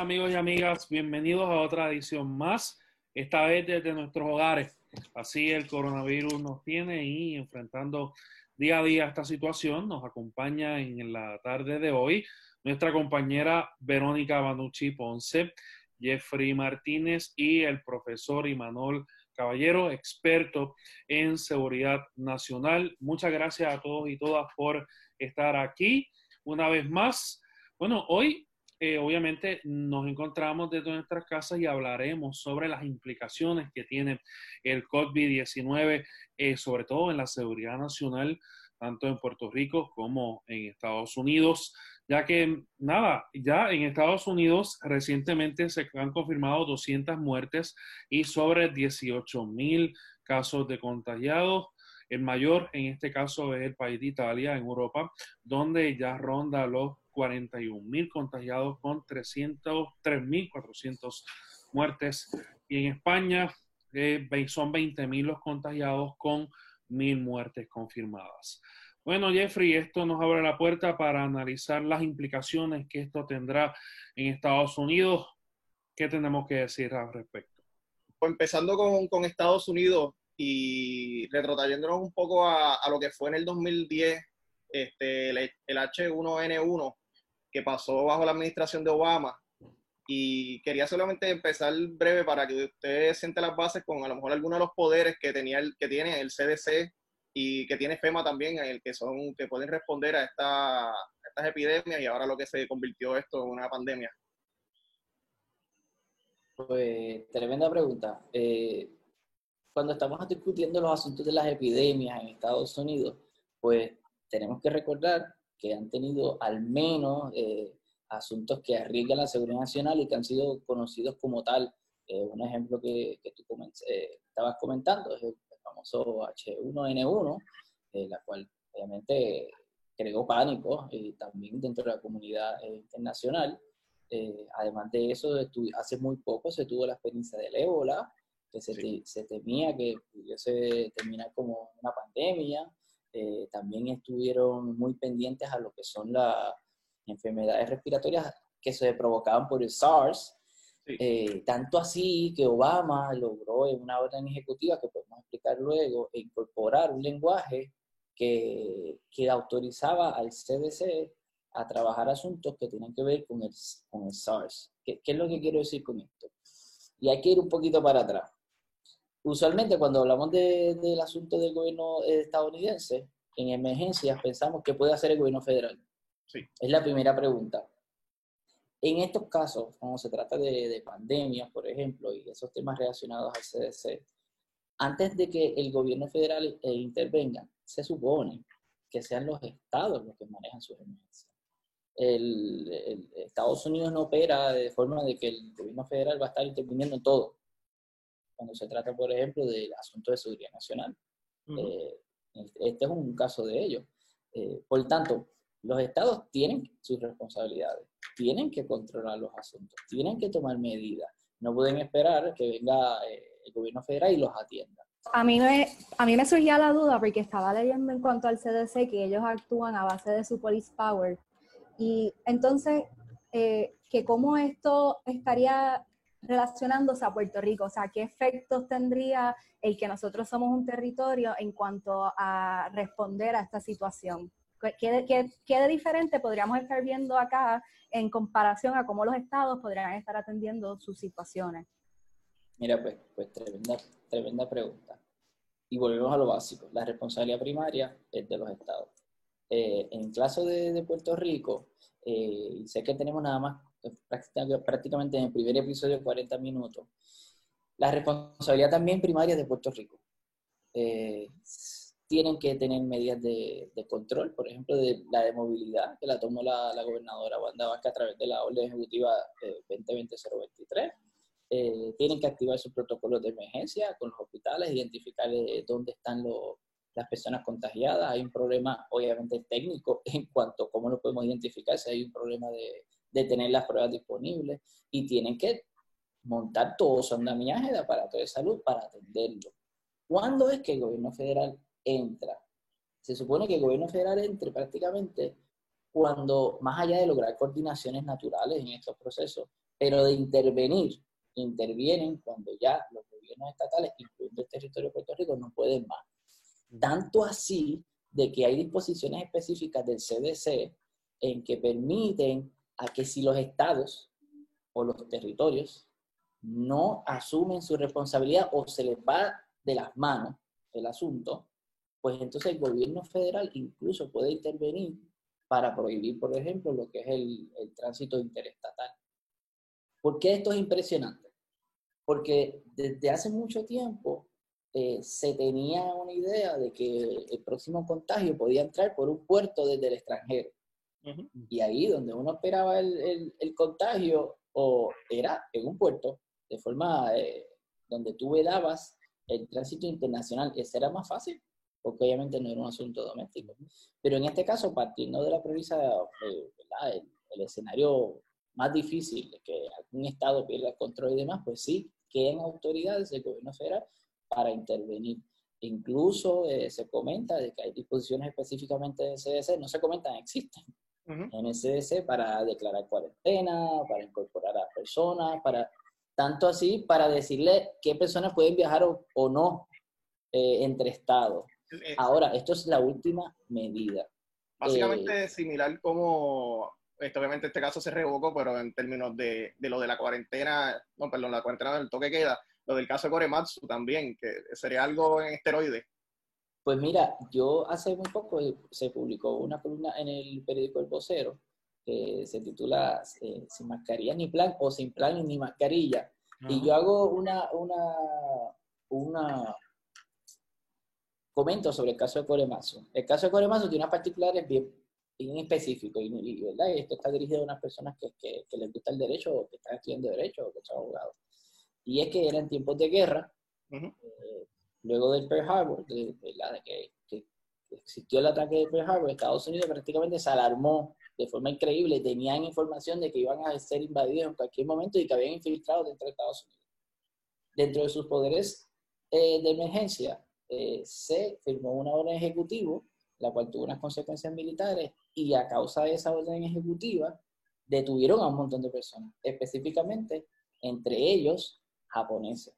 amigos y amigas, bienvenidos a otra edición más, esta vez desde nuestros hogares. Así el coronavirus nos tiene y enfrentando día a día esta situación. Nos acompaña en la tarde de hoy nuestra compañera Verónica Banucci Ponce, Jeffrey Martínez y el profesor Imanol Caballero, experto en seguridad nacional. Muchas gracias a todos y todas por estar aquí una vez más. Bueno, hoy eh, obviamente nos encontramos desde nuestras casas y hablaremos sobre las implicaciones que tiene el COVID-19, eh, sobre todo en la seguridad nacional, tanto en Puerto Rico como en Estados Unidos, ya que nada, ya en Estados Unidos recientemente se han confirmado 200 muertes y sobre 18 mil casos de contagiados. El mayor en este caso es el país de Italia, en Europa, donde ya ronda los 41 mil contagiados con 303.400 muertes. Y en España eh, son 20 mil los contagiados con mil muertes confirmadas. Bueno, Jeffrey, esto nos abre la puerta para analizar las implicaciones que esto tendrá en Estados Unidos. ¿Qué tenemos que decir al respecto? Pues empezando con, Estados Unidos y retrotrayéndonos un poco a, a, lo que fue en el 2010 este, el, el H1N1, que pasó bajo la administración de Obama. Y quería solamente empezar breve para que usted siente las bases con a lo mejor algunos de los poderes que, tenía el, que tiene el CDC y que tiene FEMA también, el que, son, que pueden responder a, esta, estas epidemias y ahora lo que se convirtió esto en una pandemia. Pues tremenda pregunta. Eh, cuando estamos discutiendo los asuntos de las epidemias en Estados Unidos, pues tenemos que recordar que han tenido al menos eh, asuntos que arriesgan la seguridad nacional y que han sido conocidos como tal. Eh, un ejemplo que, que tú eh, estabas comentando es el famoso H1N1, la cual obviamente creó pánico y también dentro de la comunidad internacional. además de eso, hace muy poco se tuvo la experiencia del ébola, que se, se temía que pudiese terminar como una pandemia. Eh, también estuvieron muy pendientes a lo que son las enfermedades respiratorias que se provocaban por el SARS. Eh, tanto así que Obama logró en una orden ejecutiva que podemos explicar luego incorporar un lenguaje que, que autorizaba al CDC a trabajar asuntos que tienen que ver con el, con el SARS. ¿Qué, ¿Qué, es lo que quiero decir con esto? Y hay que ir un poquito para atrás usualmente cuando hablamos del asunto del gobierno estadounidense, en emergencias pensamos que puede hacer el gobierno federal. Sí. Es la primera pregunta. En estos casos, cuando se trata de, de pandemias, por ejemplo, y esos temas relacionados al CDC, antes de que el gobierno federal eh, intervenga, se supone que sean los estados los que manejan sus emergencias. El, el, Estados Unidos no opera de forma de que el gobierno federal va a estar interviniendo en todo cuando se trata, por ejemplo, del asunto de seguridad nacional. Eh, este es un caso de ello. Eh, por tanto, los estados tienen sus responsabilidades, tienen que controlar los asuntos, tienen que tomar medidas. No pueden esperar que venga eh, el gobierno federal y los atienda. A mí, me, a mí me surgía la duda porque estaba leyendo en cuanto al CDC que ellos actúan a base de su police power. Y entonces, que cómo esto estaría relacionándose a Puerto Rico, o sea, qué efectos tendría el que nosotros somos un territorio en cuanto a responder a esta situación. ¿Qué, qué, de diferente podríamos estar viendo acá en comparación a cómo los estados podrían estar atendiendo sus situaciones? Mira, pues, pues tremenda, tremenda pregunta. Y volvemos a lo básico. La responsabilidad primaria es de los estados. Eh, en caso de, de Puerto Rico, eh, sé que tenemos nada más prácticamente en el primer episodio 40 minutos. La responsabilidad también primaria de Puerto Rico. Eh, tienen que tener medidas de, control, por ejemplo, de la de movilidad, que la tomó la, gobernadora Wanda Vázquez a través de la orden ejecutiva eh, 2020-023. Eh, tienen que activar sus protocolos de emergencia con los hospitales, identificar eh, dónde están las personas contagiadas. Hay un problema, obviamente, técnico en cuanto a cómo lo podemos identificar, si hay un problema de, de tener las pruebas disponibles y tienen que montar todo su andamiaje de aparato de salud para atenderlo. ¿Cuándo es que el gobierno federal entra? Se supone que el gobierno federal entre prácticamente cuando, más allá de lograr coordinaciones naturales en estos procesos, pero de intervenir, intervienen cuando ya los gobiernos estatales, incluyendo el territorio de Puerto Rico, no pueden más. Tanto así de que hay disposiciones específicas del CDC en que permiten a que si los estados o los territorios no asumen su responsabilidad o se les va de las manos el asunto, pues entonces el gobierno federal incluso puede intervenir para prohibir, por ejemplo, lo que es el, tránsito interestatal. ¿Por qué esto es impresionante? Porque desde hace mucho tiempo eh, se tenía una idea de que el próximo contagio podía entrar por un puerto desde el extranjero. Y ahí donde uno esperaba el, el, contagio o era en un puerto, de forma eh, donde tú vedabas el tránsito internacional, ese era más fácil, porque obviamente no era un asunto doméstico. Pero en este caso, partiendo de la premisa, eh, el, el, escenario más difícil, de que algún Estado pierda el control y demás, pues sí, quedan autoridades del gobierno federal para intervenir. Incluso eh, se comenta de que hay disposiciones específicamente del CDC, no se comentan, existen en el CDC para declarar cuarentena, para incorporar a personas, para tanto así para decirle qué personas pueden viajar o, no eh, entre estados. Eh, Ahora, esto es la última medida. Básicamente similar como, esto, obviamente este caso se revocó, pero en términos de, de, lo de la cuarentena, no, perdón, la cuarentena del toque queda, lo del caso de Korematsu también, que sería algo en esteroides. Pues mira, yo hace muy poco se publicó una columna en el periódico El Vocero que se titula eh, Sin mascarilla ni plan o Sin plan ni mascarilla. Y yo hago una, una, una comento sobre el caso de Coremazo. El caso de Coremazo tiene unas particulares bien, bien específicos y, ¿verdad? esto está dirigido a unas personas que, que, que, les gusta el derecho o que están estudiando derecho o que son abogados. Y es que eran tiempos de guerra, eh, luego del Pearl Harbor, de, que, existió el ataque de Pearl Harbor, Estados Unidos prácticamente se alarmó de forma increíble. Tenían información de que iban a ser invadidos en cualquier momento y que habían infiltrado dentro de Estados Unidos. Dentro de sus poderes eh, de emergencia, eh, se firmó una orden ejecutiva, la cual tuvo unas consecuencias militares, y a causa de esa orden ejecutiva, detuvieron a un montón de personas, específicamente entre ellos japoneses.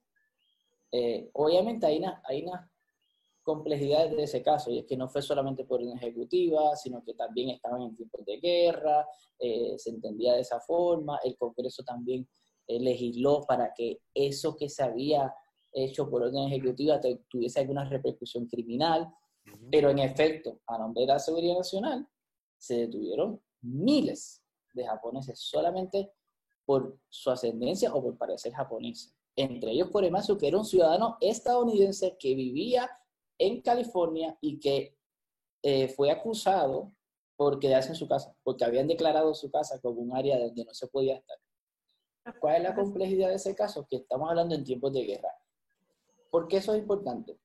Eh, obviamente hay, una, hay unas complejidades de ese caso, y es que no fue solamente por una ejecutiva, sino que también estaban en tiempos de guerra, eh, se entendía de esa forma, el Congreso también eh, legisló para que eso que se había hecho por orden ejecutiva tuviese alguna repercusión criminal, pero en efecto, a nombre de la seguridad nacional, se detuvieron miles de japoneses solamente por su ascendencia o por parecer japonés. Entre ellos Koremasu, que era un ciudadano estadounidense que vivía en California y que eh, fue acusado por quedarse en su casa, porque habían declarado su casa como un área donde no se podía estar. ¿Cuál es la complejidad de ese caso? Que estamos hablando en tiempos de guerra. ¿Por qué eso es importante?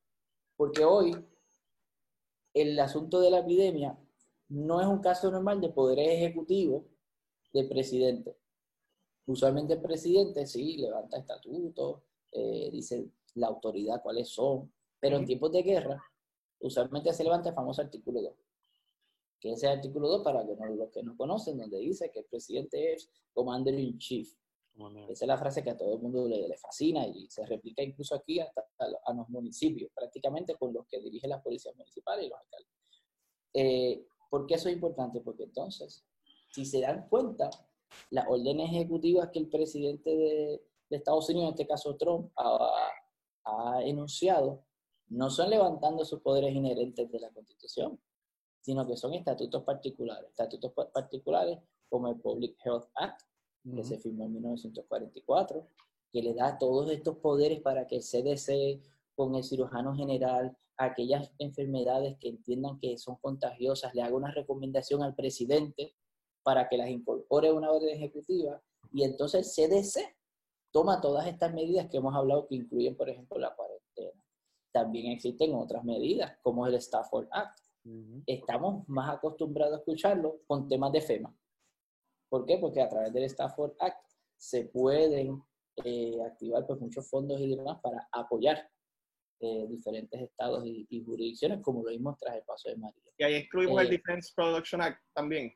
Porque hoy el asunto de la epidemia no es un caso normal de poder ejecutivo del presidente. Usualmente el presidente sí levanta estatutos, eh, dice la autoridad cuáles son, pero en tiempos de guerra, usualmente se levanta el famoso artículo 2. Que es el artículo 2 para los que no conocen, donde dice que el presidente es commander in chief. Esa es la frase que a todo el mundo le, fascina y se replica incluso aquí hasta a, los municipios, prácticamente con los que dirigen las policías municipales y los alcaldes. Eh, ¿Por qué eso es importante? Porque entonces, si se dan cuenta, las órdenes ejecutivas que el presidente de, Estados Unidos, en este caso Trump, ha, ha enunciado, no son levantando sus poderes inherentes de la Constitución, sino que son estatutos particulares. Estatutos particulares como el Public Health Act, que se firmó en 1944, que le da todos estos poderes para que el CDC, con el cirujano general, aquellas enfermedades que entiendan que son contagiosas, le haga una recomendación al presidente para que las incorpore una orden ejecutiva. Y entonces el CDC toma todas estas medidas que hemos hablado, que incluyen, por ejemplo, la cuarentena también existen otras medidas, como el Stafford Act. Estamos más acostumbrados a escucharlo con temas de FEMA. ¿Por qué? Porque a través del Stafford Act se pueden eh, activar pues, muchos fondos y demás para apoyar eh, diferentes estados y, jurisdicciones, como lo vimos tras el paso de María. Y ahí excluimos el eh, Defense Production Act también.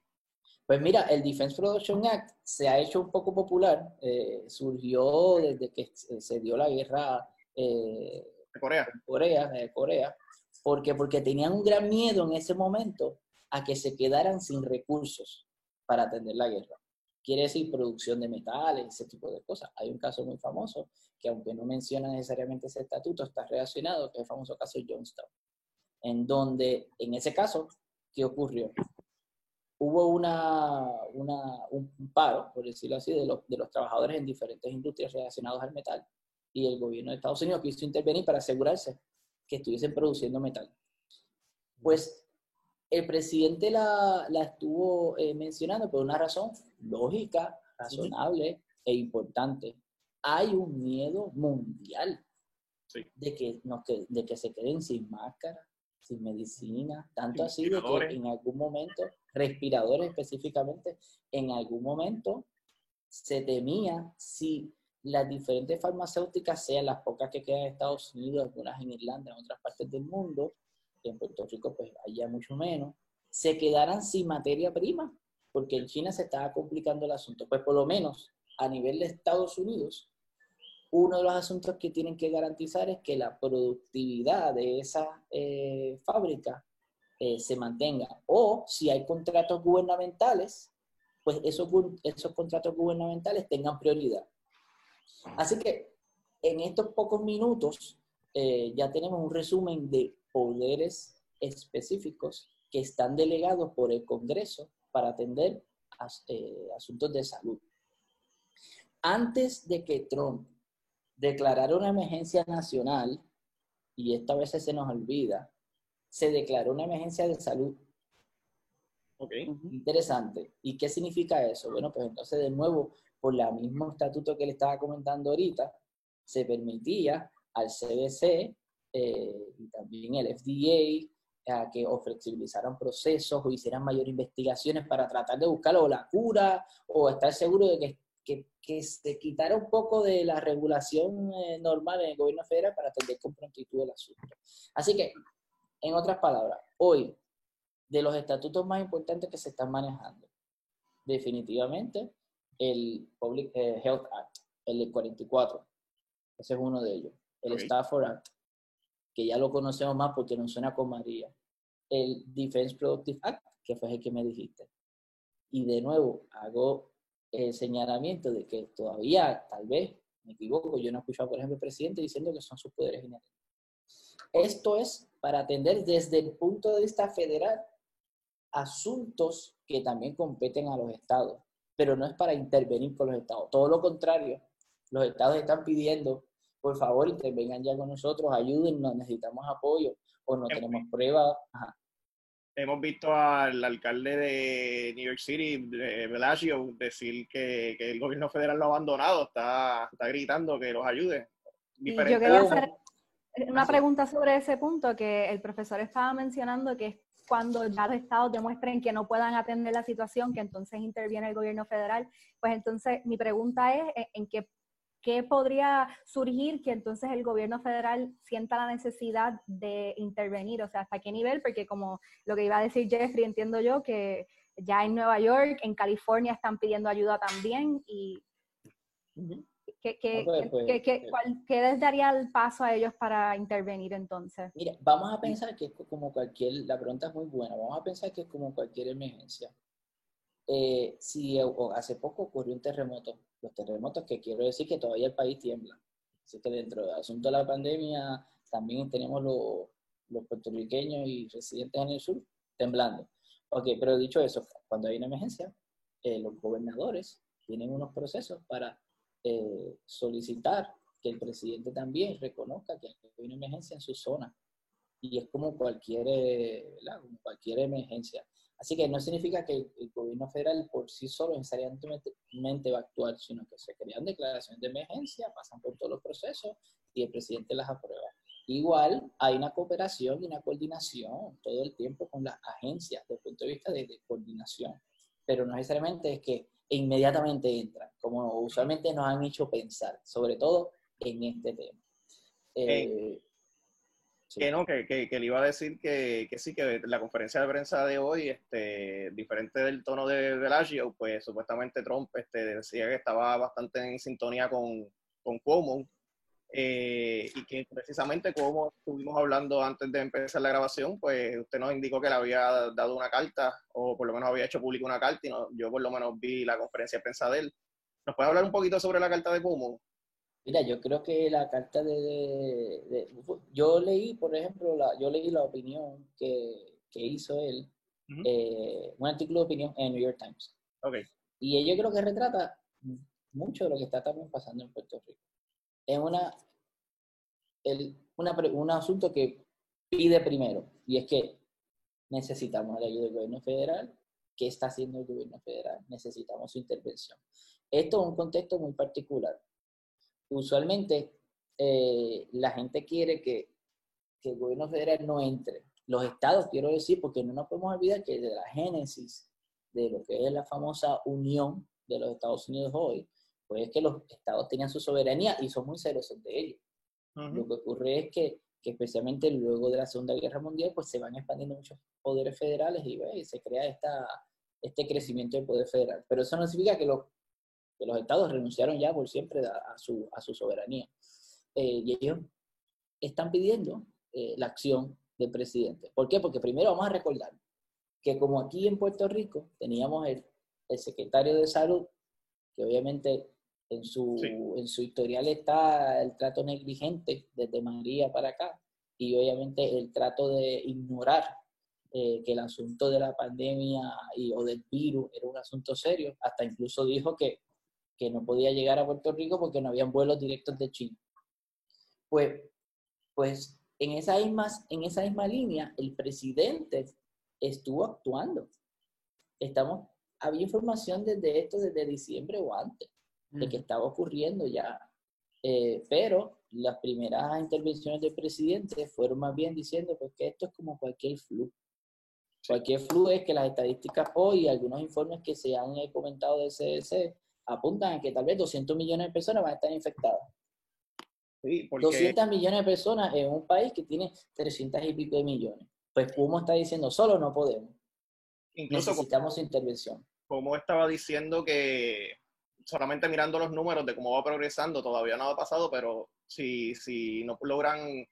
Pues mira, el Defense Production Act se ha hecho un poco popular, eh, surgió desde que se dio la guerra eh, de Corea. Corea, de Corea, porque, porque tenían un gran miedo en ese momento a que se quedaran sin recursos para atender la guerra. Quiere decir producción de metales, ese tipo de cosas. Hay un caso muy famoso que aunque no menciona necesariamente ese estatuto, está relacionado, que es el famoso caso Johnstown, en donde en ese caso, ¿qué ocurrió? Hubo una, una, un paro, por decirlo así, de los, de los trabajadores en diferentes industrias relacionadas al metal y el gobierno de Estados Unidos quiso intervenir para asegurarse que estuviesen produciendo metal. Pues el presidente la, la estuvo eh, mencionando por una razón lógica, razonable e importante. Hay un miedo mundial de, que, no, que, de que se queden sin máscara, sin medicina, tanto así de que en algún momento, respiradores específicamente, en algún momento se temía si las diferentes farmacéuticas, sean las pocas que quedan en Estados Unidos, algunas en Irlanda, en otras partes del mundo, en Puerto Rico pues allá mucho menos, se quedaran sin materia prima, porque en China se estaba complicando el asunto. Pues por lo menos a nivel de Estados Unidos, uno de los asuntos que tienen que garantizar es que la productividad de esa eh, fábrica eh, se mantenga. O si hay contratos gubernamentales, pues esos, esos contratos gubernamentales tengan prioridad. Así que en estos pocos minutos eh, ya tenemos un resumen de poderes específicos que están delegados por el Congreso para atender eh, asuntos de salud. Antes de que Trump declarara una emergencia nacional, y esta vez se nos olvida, se declaró una emergencia de salud. Okay. Interesante. ¿Y qué significa eso? Bueno, pues entonces de nuevo, por el mismo estatuto que le estaba comentando ahorita, se permitía al CDC eh, y también el FDA a que o flexibilizaran procesos o hicieran mayor investigaciones para tratar de buscar o la cura o estar seguro de que, que, que se quitara un poco de la regulación eh, normal en el gobierno federal para atender con prontitud el asunto. Así que, en otras palabras, hoy, de los estatutos más importantes que se están manejando, definitivamente el Public eh, Health Act, el 44, ese es uno de ellos, el Stafford Act, que ya lo conocemos más porque nos suena con María. El Defense Productive Act, que fue el que me dijiste. Y de nuevo, hago el señalamiento de que todavía, tal vez, me equivoco, yo no he escuchado, por ejemplo, al presidente diciendo que son sus poderes generales. Esto es para atender desde el punto de vista federal asuntos que también competen a los estados, pero no es para intervenir con los estados. Todo lo contrario, los estados están pidiendo por favor, intervengan ya con nosotros, ayúdennos, necesitamos apoyo o no tenemos pruebas. Hemos visto al alcalde de New York City, Bellagio, decir que, el gobierno federal lo ha abandonado, está, está gritando que los ayude. yo quería hacer una pregunta sobre ese punto que el profesor estaba mencionando, que es cuando ya los estados demuestren que no puedan atender la situación, que entonces interviene el gobierno federal. Pues entonces mi pregunta es, ¿en qué ¿qué podría surgir que entonces el gobierno federal sienta la necesidad de intervenir? O sea, ¿hasta qué nivel? Porque como lo que iba a decir Jeffrey, entiendo yo que ya en Nueva York, en California están pidiendo ayuda también y... ¿Qué, qué, pues, pues, eh, qué, les daría el paso a ellos para intervenir entonces? Mira, vamos a pensar que es como cualquier, la pregunta es muy buena, vamos a pensar que es como cualquier emergencia. Eh, si hace poco ocurrió un terremoto, los terremotos que quiero decir que todavía el país tiembla. Así que dentro del asunto de la pandemia también tenemos los, los puertorriqueños y residentes en el sur temblando. Ok, pero dicho eso, cuando hay una emergencia, eh, los gobernadores tienen unos procesos para eh, solicitar que el presidente también reconozca que hay una emergencia en su zona. Y es como cualquier, como cualquier emergencia. Así que no significa que el gobierno federal por sí solo necesariamente va a actuar, sino que se crean declaraciones de emergencia, pasan por todos los procesos y el presidente las aprueba. Igual hay una cooperación y una coordinación todo el tiempo con las agencias desde el punto de vista de, coordinación, pero no necesariamente es que inmediatamente entran, como usualmente nos han hecho pensar, sobre todo en este tema. Eh, Que no, que, que, le iba a decir que, que, sí, que la conferencia de prensa de hoy, este, diferente del tono de Bellagio, pues supuestamente Trump este, decía que estaba bastante en sintonía con, con Cuomo, eh, y que precisamente como estuvimos hablando antes de empezar la grabación, pues usted nos indicó que le había dado una carta, o por lo menos había hecho público una carta, y no, yo por lo menos vi la conferencia de prensa de él. ¿Nos puede hablar un poquito sobre la carta de Cuomo? Mira, yo creo que la carta de, yo leí, por ejemplo, la, yo leí la opinión que, que hizo él, eh, un artículo de opinión en New York Times. Okay. Y yo creo que retrata mucho de lo que está también pasando en Puerto Rico. Es una, el, una, un asunto que pide primero, y es que necesitamos la ayuda del gobierno federal. ¿Qué está haciendo el gobierno federal? Necesitamos su intervención. Esto es un contexto muy particular usualmente eh, la gente quiere que, el gobierno federal no entre. Los estados, quiero decir, porque no nos podemos olvidar que de la génesis de lo que es la famosa unión de los Estados Unidos hoy, pues es que los estados tenían su soberanía y son muy celosos de ello. Lo que ocurre es que, especialmente luego de la Segunda Guerra Mundial, pues se van expandiendo muchos poderes federales y, y se crea esta, este crecimiento del poder federal. Pero eso no significa que los que los estados renunciaron ya por siempre a, su, a su soberanía. Eh, y ellos están pidiendo eh, la acción del presidente. ¿Por qué? Porque primero vamos a recordar que como aquí en Puerto Rico teníamos el, el secretario de salud, que obviamente en su, en su historial está el trato negligente desde María para acá, y obviamente el trato de ignorar eh, que el asunto de la pandemia y, o del virus era un asunto serio, hasta incluso dijo que que no podía llegar a Puerto Rico porque no habían vuelos directos de China. Pues, pues en, esa misma, en esa misma línea, el presidente estuvo actuando. Estamos, había información desde esto, desde diciembre o antes, de que estaba ocurriendo ya. Eh, pero las primeras intervenciones del presidente fueron más bien diciendo pues, que esto es como cualquier flu. Cualquier flu es que las estadísticas hoy, algunos informes que se han comentado del CDC, apuntan a que tal vez 200 millones de personas van a estar infectadas. Sí, 200 millones de personas en un país que tiene 300 y pico de millones. Pues como está diciendo, solo no podemos. Incluso Necesitamos intervención. Como estaba diciendo que solamente mirando los números de cómo va progresando, todavía no ha pasado, pero si, si no logran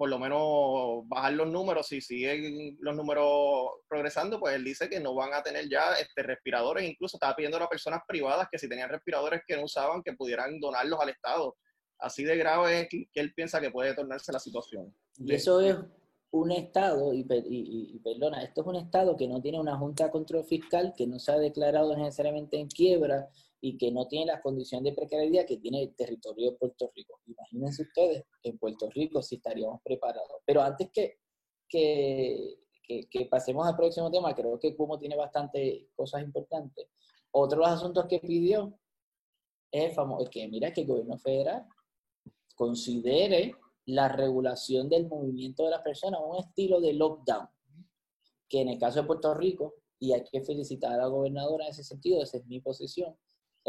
por lo menos bajar los números, si siguen los números progresando, pues él dice que no van a tener ya este, respiradores, incluso estaba pidiendo a personas privadas que si tenían respiradores que no usaban, que pudieran donarlos al Estado. Así de grave es que, él piensa que puede tornarse la situación. Y eso es un Estado, y, y, perdona, esto es un Estado que no tiene una Junta de Control Fiscal, que no se ha declarado necesariamente en quiebra, y que no tiene las condiciones de precariedad que tiene el territorio de Puerto Rico. Imagínense ustedes, en Puerto Rico si estaríamos preparados. Pero antes que, que, que, pasemos al próximo tema, creo que Cuomo tiene bastante cosas importantes. Otro de los asuntos que pidió es el famoso, que mira que el gobierno federal considere la regulación del movimiento de las personas un estilo de lockdown, que en el caso de Puerto Rico, y hay que felicitar a la gobernadora en ese sentido, esa es mi posición,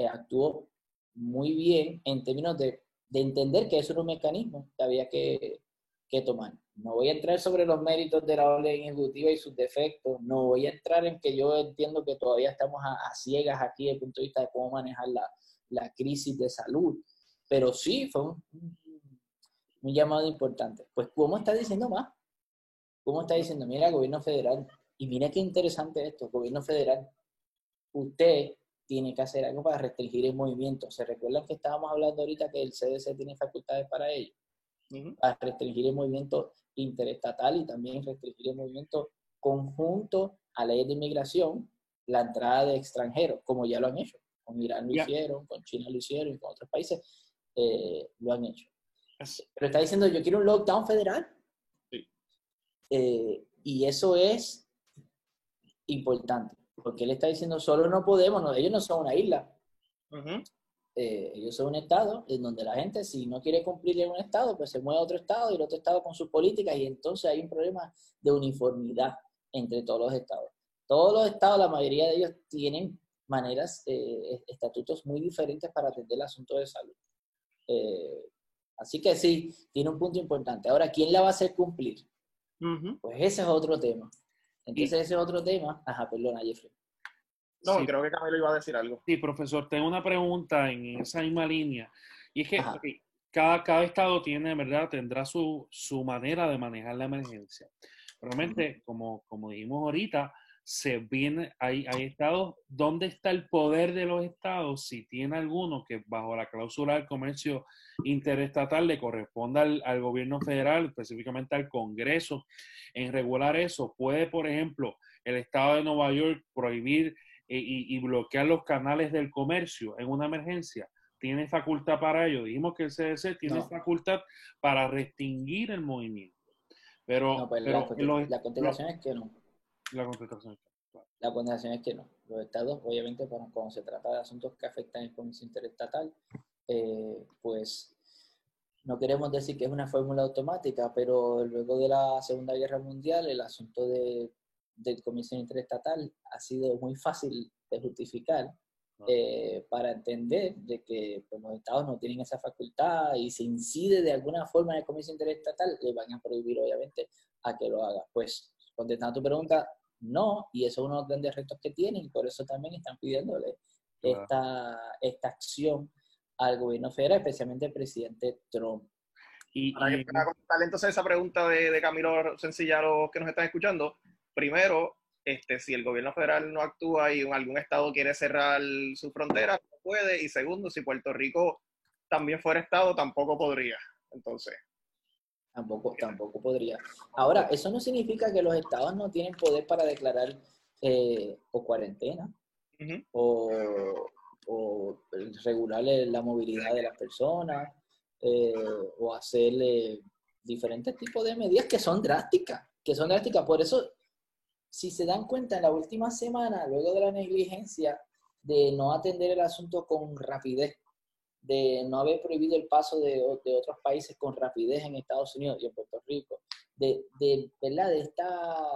eh, actuó muy bien en términos de, de, entender que eso era un mecanismo que había que, que, tomar. No voy a entrar sobre los méritos de la orden ejecutiva y sus defectos, no voy a entrar en que yo entiendo que todavía estamos a, ciegas aquí desde el punto de vista de cómo manejar la, la crisis de salud, pero sí fue un, un, llamado importante. Pues, ¿cómo está diciendo más? ¿Cómo está diciendo? Mira, gobierno federal, y mira qué interesante esto, gobierno federal, usted tiene que hacer algo para restringir el movimiento. ¿Se recuerdan que estábamos hablando ahorita que el CDC tiene facultades para ello? Para restringir el movimiento interestatal y también restringir el movimiento conjunto a leyes de inmigración, la entrada de extranjeros, como ya lo han hecho. Con Irán lo hicieron, con China lo hicieron y con otros países eh, lo han hecho. Pero está diciendo, yo quiero un lockdown federal. Eh, y eso es importante porque él está diciendo solo no podemos, no, ellos no son una isla. Eh, ellos son un estado en donde la gente, si no quiere cumplir en un estado, pues se mueve a otro estado y el otro estado con sus políticas y entonces hay un problema de uniformidad entre todos los estados. Todos los estados, la mayoría de ellos tienen maneras, eh, estatutos muy diferentes para atender el asunto de salud. Eh, Así que sí, tiene un punto importante. Ahora, ¿quién la va a hacer cumplir? Pues ese es otro tema. Entonces, ese es otro tema. Ajá, perdona, Jeffrey. No, creo que Camilo iba a decir algo. Sí, profesor, tengo una pregunta en esa misma línea. Y es que cada, cada estado tiene, ¿verdad? Tendrá su, su manera de manejar la emergencia. Realmente, como, como dijimos ahorita, se viene, hay, hay estados, ¿dónde está el poder de los estados? Si tiene alguno que bajo la cláusula del comercio interestatal le corresponda al, gobierno federal, específicamente al Congreso, en regular eso. Puede, por ejemplo, el estado de Nueva York prohibir eh, y, bloquear los canales del comercio en una emergencia. Tiene facultad para ello. Dijimos que el CDC tiene facultad para restringir el movimiento. Pero, pues, la, contestación es que no. La contestación es que no. La es que no. Los estados, obviamente, cuando, se trata de asuntos que afectan el comercio interestatal, eh, pues no queremos decir que es una fórmula automática, pero luego de la Segunda Guerra Mundial, el asunto de, del comercio interestatal ha sido muy fácil de justificar eh, para entender de que pues, los estados no tienen esa facultad y se incide de alguna forma en el comercio interestatal, le van a prohibir obviamente a que lo haga. Pues contestando a tu pregunta, no, y eso es uno de los grandes retos que tienen, y por eso también están pidiéndole esta, esta acción al gobierno federal, especialmente el presidente Trump. Y, para, y, contestarle entonces esa pregunta de, de Camilo sencilla a los que nos están escuchando, primero, este, si el gobierno federal no actúa y algún estado quiere cerrar su frontera, no puede. Y segundo, si Puerto Rico también fuera estado, tampoco podría. Entonces. Tampoco, tampoco podría. Ahora, eso no significa que los estados no tienen poder para declarar eh, o cuarentena o, o, regular la movilidad de las personas eh, o hacerle diferentes tipos de medidas que son drásticas, que son drásticas. Por eso si se dan cuenta, en la última semana, luego de la negligencia de no atender el asunto con rapidez, de no haber prohibido el paso de, otros países con rapidez en Estados Unidos y en Puerto Rico, de, de, ¿verdad? de esta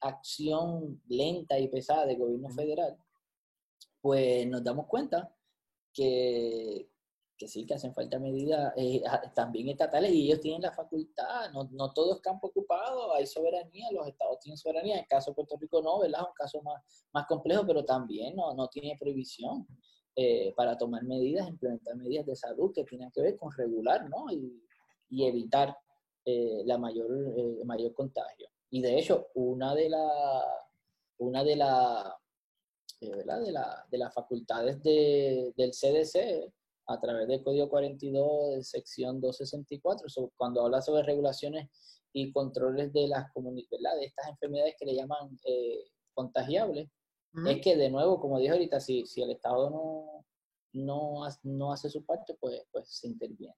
acción lenta y pesada del gobierno federal, pues nos damos cuenta que, que sí, que hacen falta medidas eh, también estatales y ellos tienen la facultad, no, no, todo es campo ocupado, hay soberanía, los estados tienen soberanía, en el caso de Puerto Rico no, ¿verdad? Es un caso más, más complejo, pero también no, no tiene prohibición eh, para tomar medidas, implementar medidas de salud que tienen que ver con regular, ¿no? Y, y evitar eh, la mayor, mayor contagio. Y de hecho, una de las una de la, ¿verdad? De, la, de las facultades de, del CDC a través del Código 42 de sección 264, cuando habla sobre regulaciones y controles de las de estas enfermedades que le llaman eh, es que de nuevo, como dije ahorita, si, si el Estado no, no, no hace su parte, pues, pues se interviene.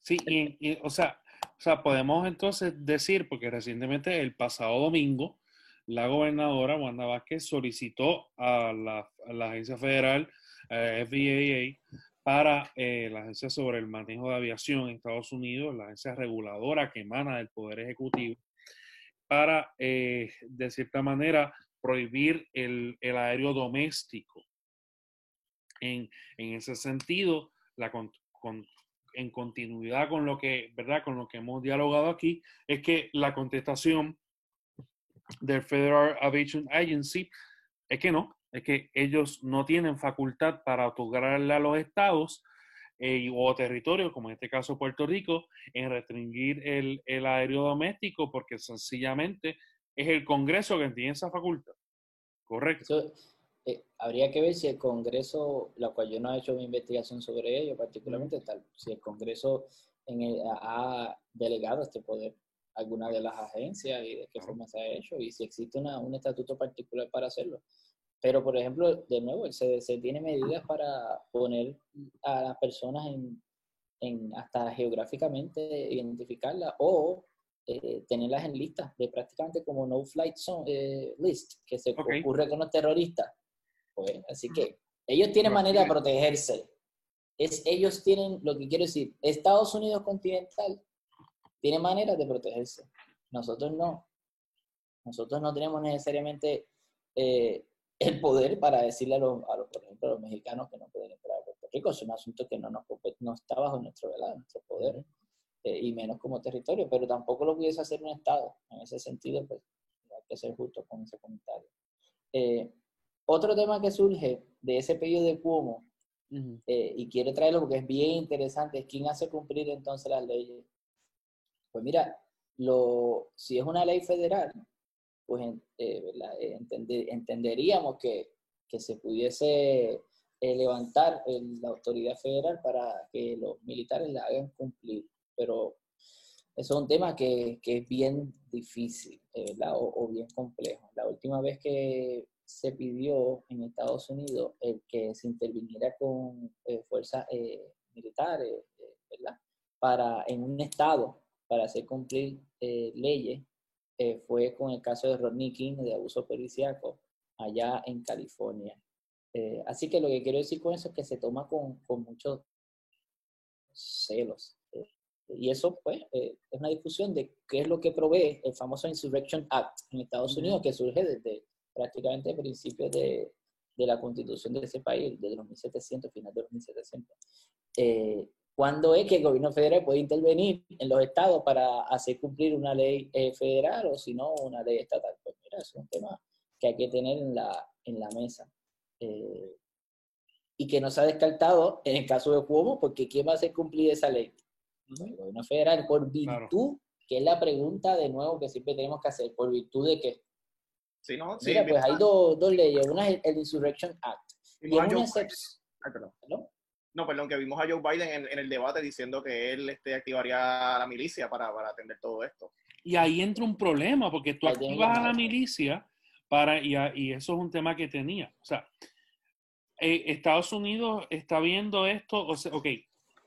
Sí, y, o, sea, o sea, podemos entonces decir, porque recientemente el pasado domingo, la gobernadora Wanda Vázquez solicitó a la, a la Agencia Federal eh, FAA para eh, la Agencia sobre el Manejo de Aviación en Estados Unidos, la agencia reguladora que emana del Poder Ejecutivo, para, eh, de cierta manera, prohibir el, el aéreo doméstico. En, en, ese sentido, con, en continuidad con lo que, ¿verdad? Con lo que hemos dialogado aquí, es que la contestación del Federal Aviation Agency es que no, es que ellos no tienen facultad para otorgarle a los estados eh, o territorios, como en este caso Puerto Rico, en restringir el, el aéreo doméstico porque sencillamente es el Congreso que tiene esa facultad. Correcto. Eh, habría que ver si el Congreso, la cual yo no he hecho mi investigación sobre ello particularmente, tal, si el Congreso en el, ha delegado este poder a alguna de las agencias y de qué forma se ha hecho y si existe una, un estatuto particular para hacerlo. Pero, por ejemplo, de nuevo, el CDC tiene medidas para poner a las personas en, en hasta geográficamente identificarlas o eh, tenerlas en listas de prácticamente como no flight zone, eh, list que se ocurre con los terroristas. Pues, así que ellos tienen manera de protegerse. Es, ellos tienen, lo que quiero decir, Estados Unidos continental tiene manera de protegerse. Nosotros no. Nosotros no tenemos necesariamente eh, el poder para decirle a los, a los, por ejemplo, a los mexicanos que no pueden entrar a Puerto Rico, es un asunto que no, nos, no está bajo nuestro, nuestro poder, eh, y menos como territorio, pero tampoco lo pudiese hacer un Estado. En ese sentido, pues hay que ser justo con ese comentario. Eh, otro tema que surge de ese pedido de Cuomo, eh, y quiero traerlo porque es bien interesante, es quién hace cumplir entonces las leyes. Pues mira, lo, si es una ley federal, pues entenderíamos que, que, se pudiese levantar la autoridad federal para que los militares la hagan cumplir pero eso es un tema que, que es bien difícil, eh. O, bien complejo. La última vez que se pidió en Estados Unidos el que se interviniera con eh, fuerzas eh, militares, ¿verdad? Para, en un estado para hacer cumplir leyes, fue con el caso de Rodney King de abuso periciaco allá en California. así que lo que quiero decir con eso es que se toma con, con muchos celos y eso, pues, eh, es una discusión de qué es lo que provee el famoso Insurrection Act en Estados Unidos, que surge desde prácticamente principios de, de la constitución de ese país, desde los 1700, final de los 1700. Eh, ¿Cuándo es que el gobierno federal puede intervenir en los estados para hacer cumplir una ley eh, federal o si no una ley estatal? Pues mira, es un tema que hay que tener en la, en la mesa. y que no se ha descartado en el caso de Cuomo, porque ¿quién va a hacer cumplir esa ley? El gobierno federal, por virtud, que es la pregunta de nuevo que siempre tenemos que hacer, por virtud de que. Sí, no, Mira, pues hay dos, dos, leyes. Una es el Insurrection Act. Y, una Ay, perdón. No, perdón, que vimos a Joe Biden en, en, el debate diciendo que él este, activaría a la milicia para, para atender todo esto. Y ahí entra un problema, porque tú activas a la milicia para, y, y, eso es un tema que tenía. O sea, eh, Estados Unidos está viendo esto, o sea, ok,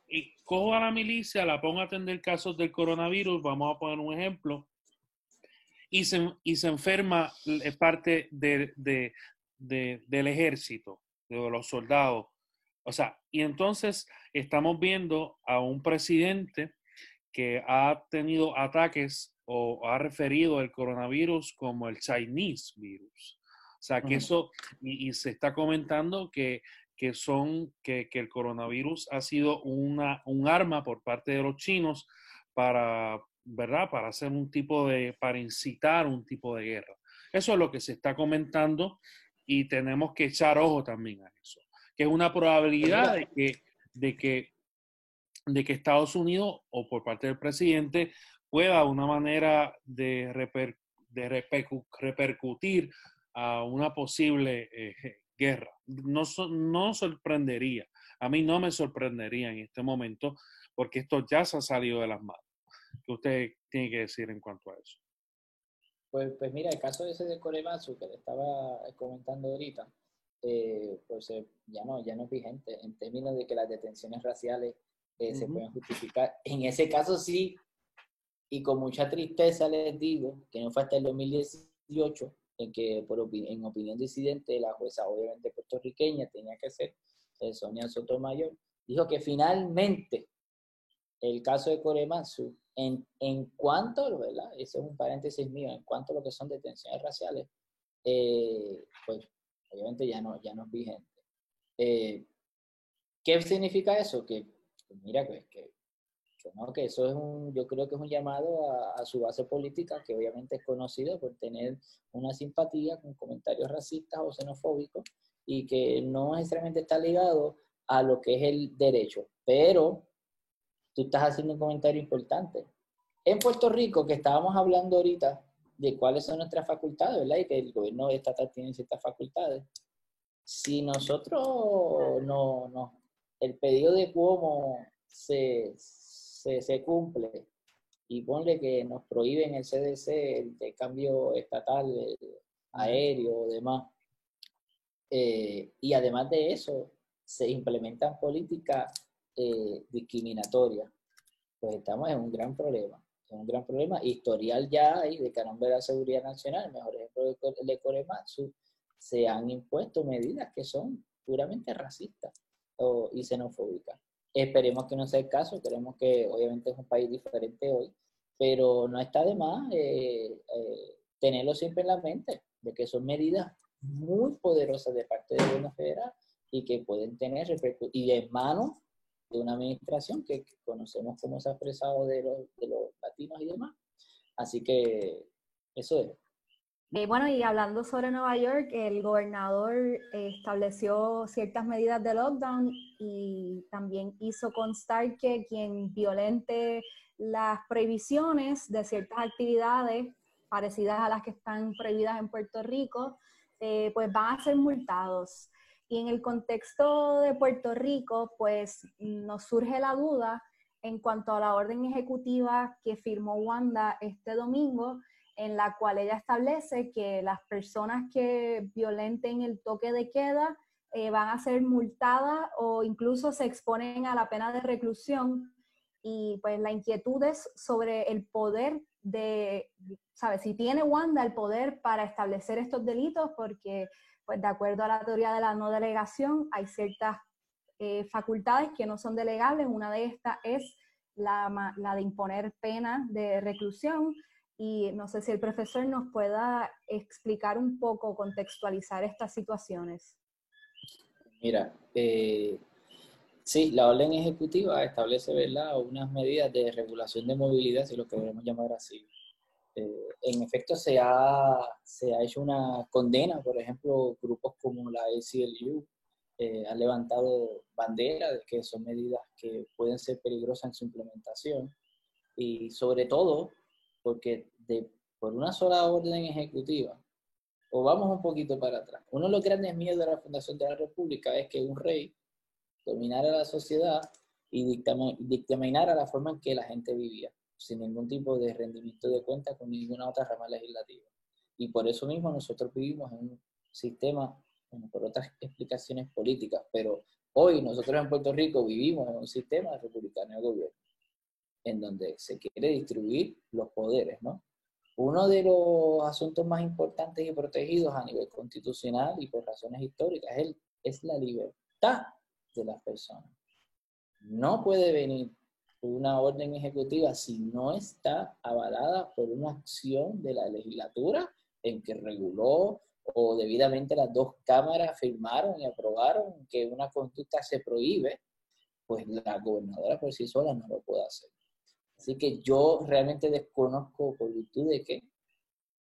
y cojo a la milicia, la pongo a atender casos del coronavirus, vamos a poner un ejemplo, y se, y se enferma parte de, de, del ejército, de los soldados. O sea, y entonces estamos viendo a un presidente que ha tenido ataques o ha referido el coronavirus como el Chinese virus. O sea, que eso, y, y, se está comentando que que son que, que, el coronavirus ha sido una, un arma por parte de los chinos para, ¿verdad? Para hacer un tipo de, para incitar un tipo de guerra. Eso es lo que se está comentando y tenemos que echar ojo también a eso, que es una probabilidad de que, de que, de que Estados Unidos o por parte del presidente pueda una manera de, reper, de repercutir a una posible eh, guerra. No, no sorprendería, a mí no me sorprendería en este momento, porque esto ya se ha salido de las manos. ¿Qué usted tiene que decir en cuanto a eso? Pues, pues mira, el caso ese de Korematsu que le estaba comentando ahorita, eh, pues eh, ya, no, ya no es vigente en términos de que las detenciones raciales eh, se pueden justificar. En ese caso sí, y con mucha tristeza les digo que no fue hasta el 2018 en que por en opinión disidente la jueza obviamente puertorriqueña tenía que ser eh, Sonia Sotomayor, dijo que finalmente el caso de Coremansu, en, en cuanto, ¿verdad? Ese es un paréntesis mío, en cuanto a lo que son detenciones raciales, eh, pues obviamente ya no, ya no es vigente. Eh, ¿Qué significa eso? Que, mira, pues, que que eso es un, yo creo que es un llamado a, su base política, que obviamente es conocido por tener una simpatía con comentarios racistas o xenofóbicos y que no necesariamente está ligado a lo que es el derecho. Pero tú estás haciendo un comentario importante. En Puerto Rico, que estábamos hablando ahorita de cuáles son nuestras facultades, ¿verdad? Y que el gobierno estatal tiene ciertas facultades. Si nosotros no, no el pedido de cómo se, se, cumple y ponle que nos prohíben el CDC el cambio estatal aéreo o demás. Eh, y además de eso, se implementan políticas eh, discriminatorias. Pues estamos en un gran problema. En un gran problema historial ya hay de caramba de la seguridad nacional, mejor ejemplo de Corematsu, se han impuesto medidas que son puramente racistas o, y xenofóbicas. Esperemos que no sea el caso, queremos que obviamente es un país diferente hoy, pero no está de más eh, eh, tenerlo siempre en la mente, de que son medidas muy poderosas de parte del gobierno federal y que pueden tener y en manos de una administración que conocemos cómo se ha expresado de de los latinos y demás. Así que eso es. Eh, bueno, y hablando sobre Nueva York, el gobernador eh, estableció ciertas medidas de lockdown y también hizo constar que quien violente las prohibiciones de ciertas actividades parecidas a las que están prohibidas en Puerto Rico, eh, pues van a ser multados. Y en el contexto de Puerto Rico, pues nos surge la duda en cuanto a la orden ejecutiva que firmó Wanda este domingo, en la cual ella establece que las personas que violenten el toque de queda eh, van a ser multadas o incluso se exponen a la pena de reclusión. Y pues la inquietud es sobre el poder de, ¿sabes? Si tiene Wanda el poder para establecer estos delitos, porque pues de acuerdo a la teoría de la no delegación hay ciertas eh, facultades que no son delegables. Una de estas es la, la de imponer pena de reclusión y no sé si el profesor nos pueda explicar un poco, contextualizar estas situaciones. Mira, eh, sí, la orden ejecutiva establece ¿verdad? unas medidas de regulación de movilidad, si lo queremos llamar así. Eh, en efecto, se ha, se ha hecho una condena, por ejemplo, grupos como la ACLU eh, han levantado banderas de que son medidas que pueden ser peligrosas en su implementación y sobre todo porque de, por una sola orden ejecutiva, o vamos un poquito para atrás, uno de los grandes miedos de la Fundación de la República es que un rey dominara la sociedad y dictaminara la forma en que la gente vivía, sin ningún tipo de rendimiento de cuenta con ninguna otra rama legislativa. Y por eso mismo nosotros vivimos en un sistema, por otras explicaciones políticas, pero hoy nosotros en Puerto Rico vivimos en un sistema republicano de gobierno en donde se quiere distribuir los poderes, ¿no? Uno de los asuntos más importantes y protegidos a nivel constitucional y por razones históricas es, es la libertad de las personas. No puede venir una orden ejecutiva si no está avalada por una acción de la legislatura en que reguló o debidamente las dos cámaras firmaron y aprobaron que una conducta se prohíbe, pues la gobernadora por sí sola no lo puede hacer. Así que yo realmente desconozco por virtud de que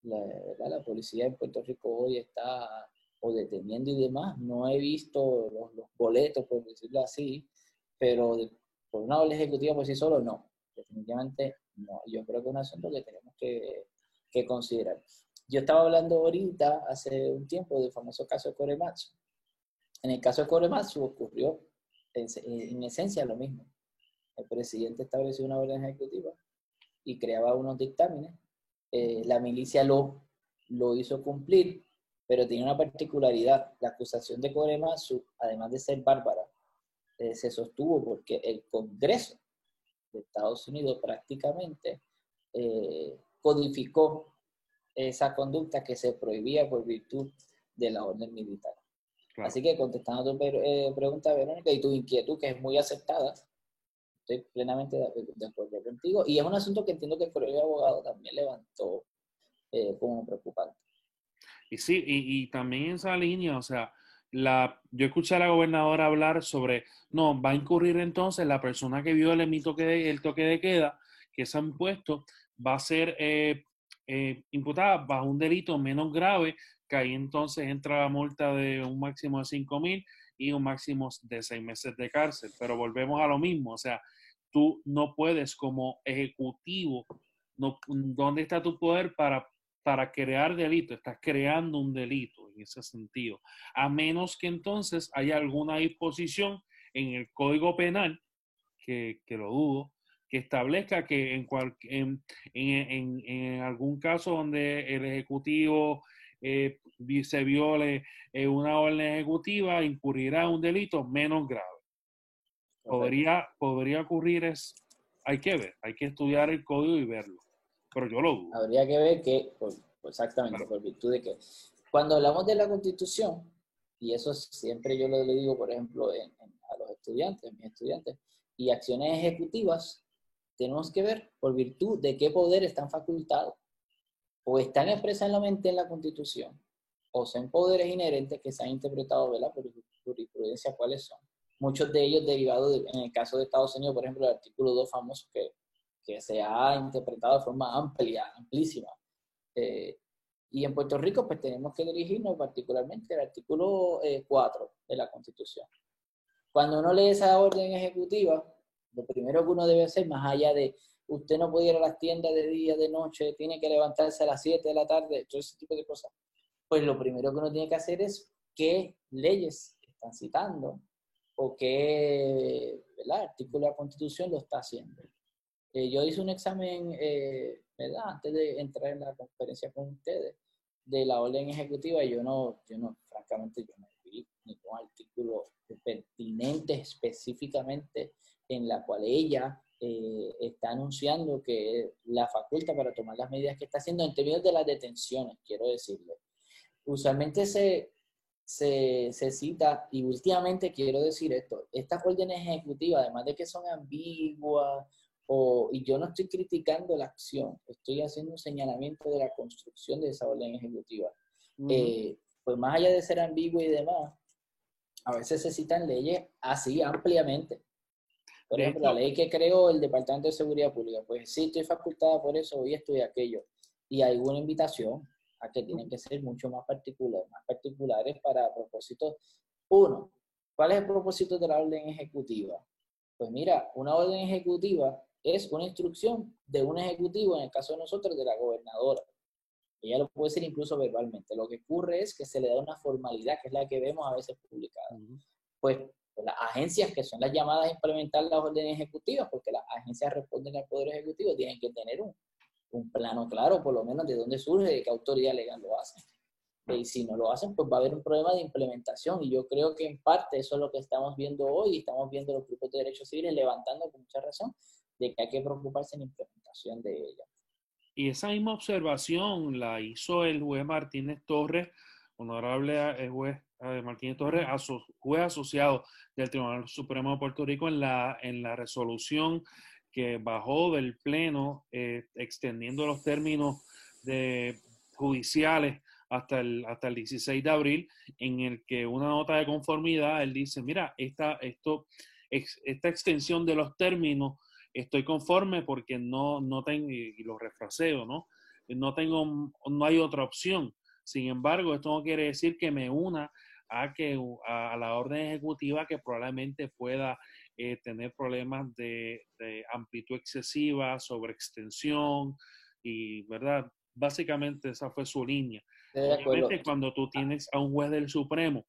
la, policía en Puerto Rico hoy está o deteniendo y demás. No he visto los, boletos, por decirlo así, pero por una orden ejecutiva por sí solo, no. Definitivamente no. Yo creo que es un asunto que tenemos que, que considerar. Yo estaba hablando ahorita, hace un tiempo, del famoso caso de Korematsu. En el caso de Korematsu ocurrió en, en esencia lo mismo el presidente estableció una orden ejecutiva y creaba unos dictámenes. Eh, la milicia lo, lo hizo cumplir, pero tiene una particularidad. La acusación de Koremasu, además de ser bárbara, eh, se sostuvo porque el Congreso de Estados Unidos prácticamente eh, codificó esa conducta que se prohibía por virtud de la orden militar. Así que contestando tu pregunta, Verónica, y tu inquietud, que es muy aceptada, estoy plenamente de, acuerdo contigo. Y es un asunto que entiendo que el Colegio de Abogados también levantó eh, como preocupante. Y sí, y, también en esa línea, o sea, la, yo escuché a la gobernadora hablar sobre, no, va a incurrir entonces la persona que vio el, toque de, el toque de queda, que se han puesto, va a ser eh, eh, imputada bajo un delito menos grave, que ahí entonces entra la multa de un máximo de 5 mil y un máximo de seis meses de cárcel. Pero volvemos a lo mismo, o sea, tú no puedes como ejecutivo, no, ¿dónde está tu poder para, para crear delito? Estás creando un delito en ese sentido. A menos que entonces haya alguna disposición en el Código Penal, que, que lo dudo, que establezca que en, cual, en, en, en, algún caso donde el Ejecutivo eh, se viole eh, una orden ejecutiva, incurrirá un delito menos grave. Podría, podría ocurrir, es, hay que ver, hay que estudiar el código y verlo, pero yo lo dudo. Habría que ver que, exactamente, por virtud de que cuando hablamos de la constitución, y eso siempre yo le digo, por ejemplo, a los estudiantes, mis estudiantes, y acciones ejecutivas, tenemos que ver por virtud de qué poder están facultados o están expresamente en la Constitución o son poderes inherentes que se han interpretado por jurisprudencia cuáles son. Muchos de ellos derivados, en el caso de Estados Unidos, por ejemplo, el artículo 2 famoso que, que se ha interpretado de forma amplia, amplísima. Eh, y en Puerto Rico, pues tenemos que dirigirnos particularmente al artículo 4 eh, de la Constitución. Cuando uno lee esa orden ejecutiva, lo primero que uno debe hacer, más allá de usted no puede ir a las tiendas de día, de noche, tiene que levantarse a las 7 de la tarde, todo ese tipo de cosas, pues lo primero que uno tiene que hacer es qué leyes están citando o qué artículo de la Constitución lo está haciendo. Eh, yo hice un examen, eh, ¿verdad? Antes de entrar en la conferencia con ustedes, de la orden ejecutiva, y yo no, yo no, francamente, yo no vi ningún artículo pertinente específicamente en la cual ella eh, está anunciando que la faculta para tomar las medidas que está haciendo en términos de las detenciones, quiero decirle. Usualmente se, se, se, cita, y últimamente quiero decir esto, estas órdenes ejecutivas, además de que son ambiguas, o, y yo no estoy criticando la acción, estoy haciendo un señalamiento de la construcción de esa orden ejecutiva. Eh, pues más allá de ser ambiguo y demás, a veces se citan leyes así ampliamente. Por ejemplo, la ley que creó el Departamento de Seguridad Pública, pues sí, estoy facultada por eso, y esto y aquello. Y hay una invitación a que tienen que ser mucho más particulares, más particulares para propósitos. Uno, ¿cuál es el propósito de la orden ejecutiva? Pues mira, una orden ejecutiva es una instrucción de un ejecutivo, en el caso de nosotros, de la gobernadora. Ella lo puede decir incluso verbalmente. Lo que ocurre es que se le da una formalidad, que es la que vemos a veces publicada. Pues, pues las agencias que son las llamadas a implementar las órdenes ejecutivas, porque las agencias responden al Poder Ejecutivo, tienen que tener un, un plano claro, por lo menos, de dónde surge, de qué autoridad legal lo hacen. Y si no lo hacen, pues va a haber un problema de implementación. Y yo creo que en parte eso es lo que estamos viendo hoy. Estamos viendo los grupos de derechos civiles levantando con mucha razón de que hay que preocuparse en la implementación de ella. Y esa misma observación la hizo el juez Martínez Torres, honorable eh, juez eh, Martínez Torres, juez asociado del Tribunal Supremo de Puerto Rico en la, en la resolución que bajó del Pleno, eh, extendiendo los términos de, judiciales hasta el, hasta el 16 de abril, en el que una nota de conformidad, él dice, mira, esta, esto, esta extensión de los términos estoy conforme porque no, no tengo, y lo refraseo, ¿no? No tengo, no hay otra opción. Sin embargo, esto no quiere decir que me una a, que, a, la orden ejecutiva que probablemente pueda eh, tener problemas de, amplitud excesiva, sobre extensión y, ¿verdad? Básicamente esa fue su línea. Obviamente, cuando tú tienes a un juez del Supremo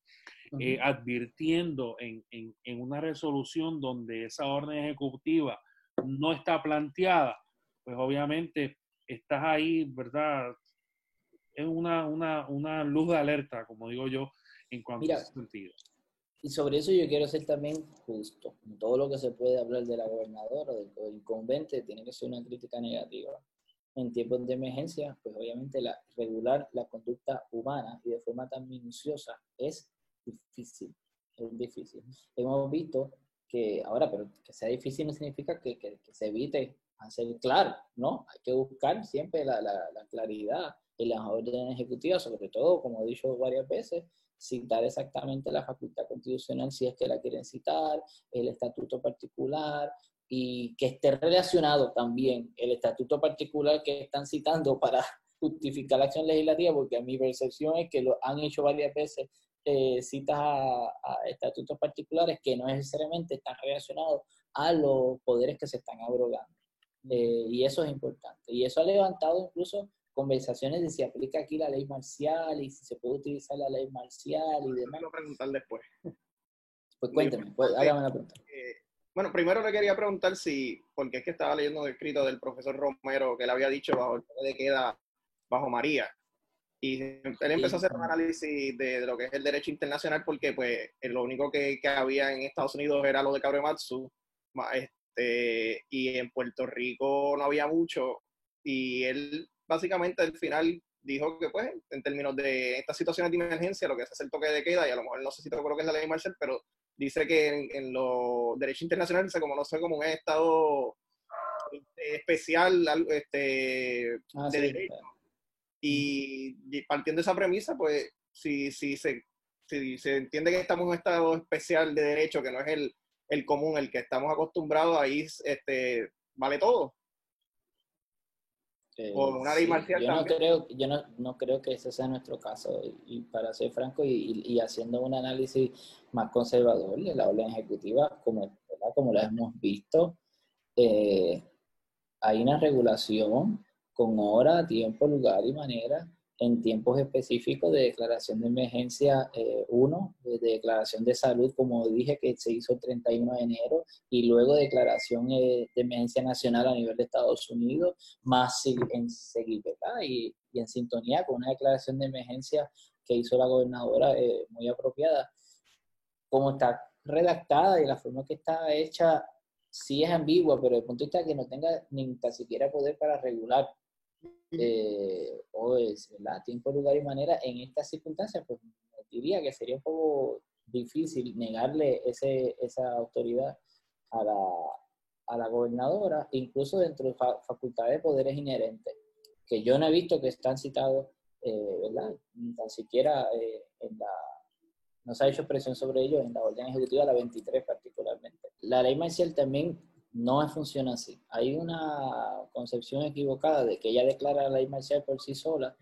eh, advirtiendo en, en, en, una resolución donde esa orden ejecutiva no está planteada, pues obviamente estás ahí, ¿verdad? Es una, una, una luz de alerta, como digo yo, en cuanto a ese sentido. Y sobre eso yo quiero ser también justo. todo lo que se puede hablar de la gobernadora o del, convente tiene que ser una crítica negativa. En tiempos de emergencia, pues obviamente la, regular la conducta humana y de forma tan minuciosa es difícil. Es difícil. Hemos visto que ahora, pero que sea difícil no significa que, que, se evite hacer claro, ¿no? Hay que buscar siempre la, la, claridad en las órdenes ejecutivas, sobre todo, como he dicho varias veces, citar exactamente la facultad constitucional si es que la quieren citar, el estatuto particular y que esté relacionado también el estatuto particular que están citando para justificar la acción legislativa, porque a mi percepción es que lo han hecho varias veces eh, citas a, estatutos particulares que no necesariamente están relacionados a los poderes que se están abrogando. Eh, y eso es importante. Y eso ha levantado incluso conversaciones de si aplica aquí la ley marcial y si se puede utilizar la ley marcial y demás. Lo preguntar después. Pues cuénteme, pues, hágame una pregunta. Eh, bueno, primero le quería preguntar si, porque es que estaba leyendo un escrito del profesor Romero que le había dicho bajo el de queda bajo María, y él empezó a hacer un análisis de, lo que es el derecho internacional porque pues lo único que, que había en Estados Unidos era lo de Cabrematsu este, y en Puerto Rico no había mucho y él básicamente al final dijo que pues en términos de estas situaciones de emergencia lo que se hace el toque de queda y a lo mejor no sé si te lo que es la ley Marshall pero dice que en, los derechos internacionales se conoce como un estado este, especial este, ah, de derecho y, partiendo de esa premisa, pues si, si se si se entiende que estamos en un estado especial de derecho, que no es el, el común, el que estamos acostumbrados, ahí este, vale todo. Eh, O una ley marcial yo no creo, yo no, no creo que ese sea nuestro caso. Y, y para ser franco y, y- y haciendo un análisis más conservador de la orden ejecutiva, como, ¿verdad? como la hemos visto, eh, hay una regulación con hora, tiempo, lugar y manera en tiempos específicos de declaración de emergencia 1, de, de declaración de salud, como dije, que se hizo el 31 de enero, y luego declaración eh, de emergencia nacional a nivel de Estados Unidos, más en seguir, ¿verdad? Y, y en sintonía con una declaración de emergencia que hizo la gobernadora eh, muy apropiada. Como está redactada y la forma que está hecha, sí es ambigua, pero desde el punto de vista que no tenga ni tan siquiera poder para regular eh, o es, ¿verdad? tiempo, lugar y manera en estas circunstancias, pues diría que sería un poco difícil negarle ese, esa autoridad a la, a la gobernadora, incluso dentro de fa- facultades de poderes inherentes, que yo no he visto que están citados, eh, ¿verdad? Ni tan siquiera eh, en la, no se ha hecho presión sobre ellos en la orden ejecutiva, la 23 particularmente. La ley marcial también no funciona así. Hay una concepción equivocada de que ella declara la ley marcial por sí sola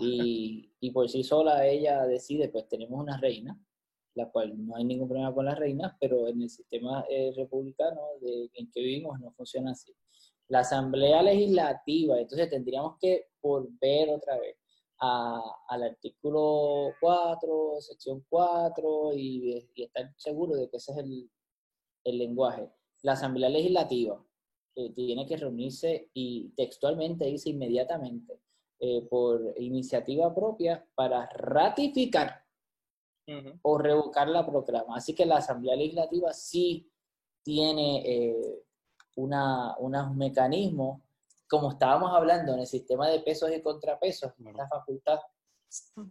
y, y por sí sola ella decide, pues tenemos una reina, la cual no hay ningún problema con las reinas, pero en el sistema eh, republicano de, en que vivimos no funciona así. La Asamblea Legislativa, entonces tendríamos que volver otra vez a- al artículo 4, sección 4, y, y estar seguro de que ese es el, el lenguaje. La Asamblea Legislativa eh, tiene que reunirse y textualmente dice inmediatamente eh, por iniciativa propia para ratificar Ujú. o revocar la proclama. Así que la Asamblea Legislativa sí tiene eh, una, unos mecanismos, como estábamos hablando en el sistema de pesos y contrapesos, Claro. esta facultad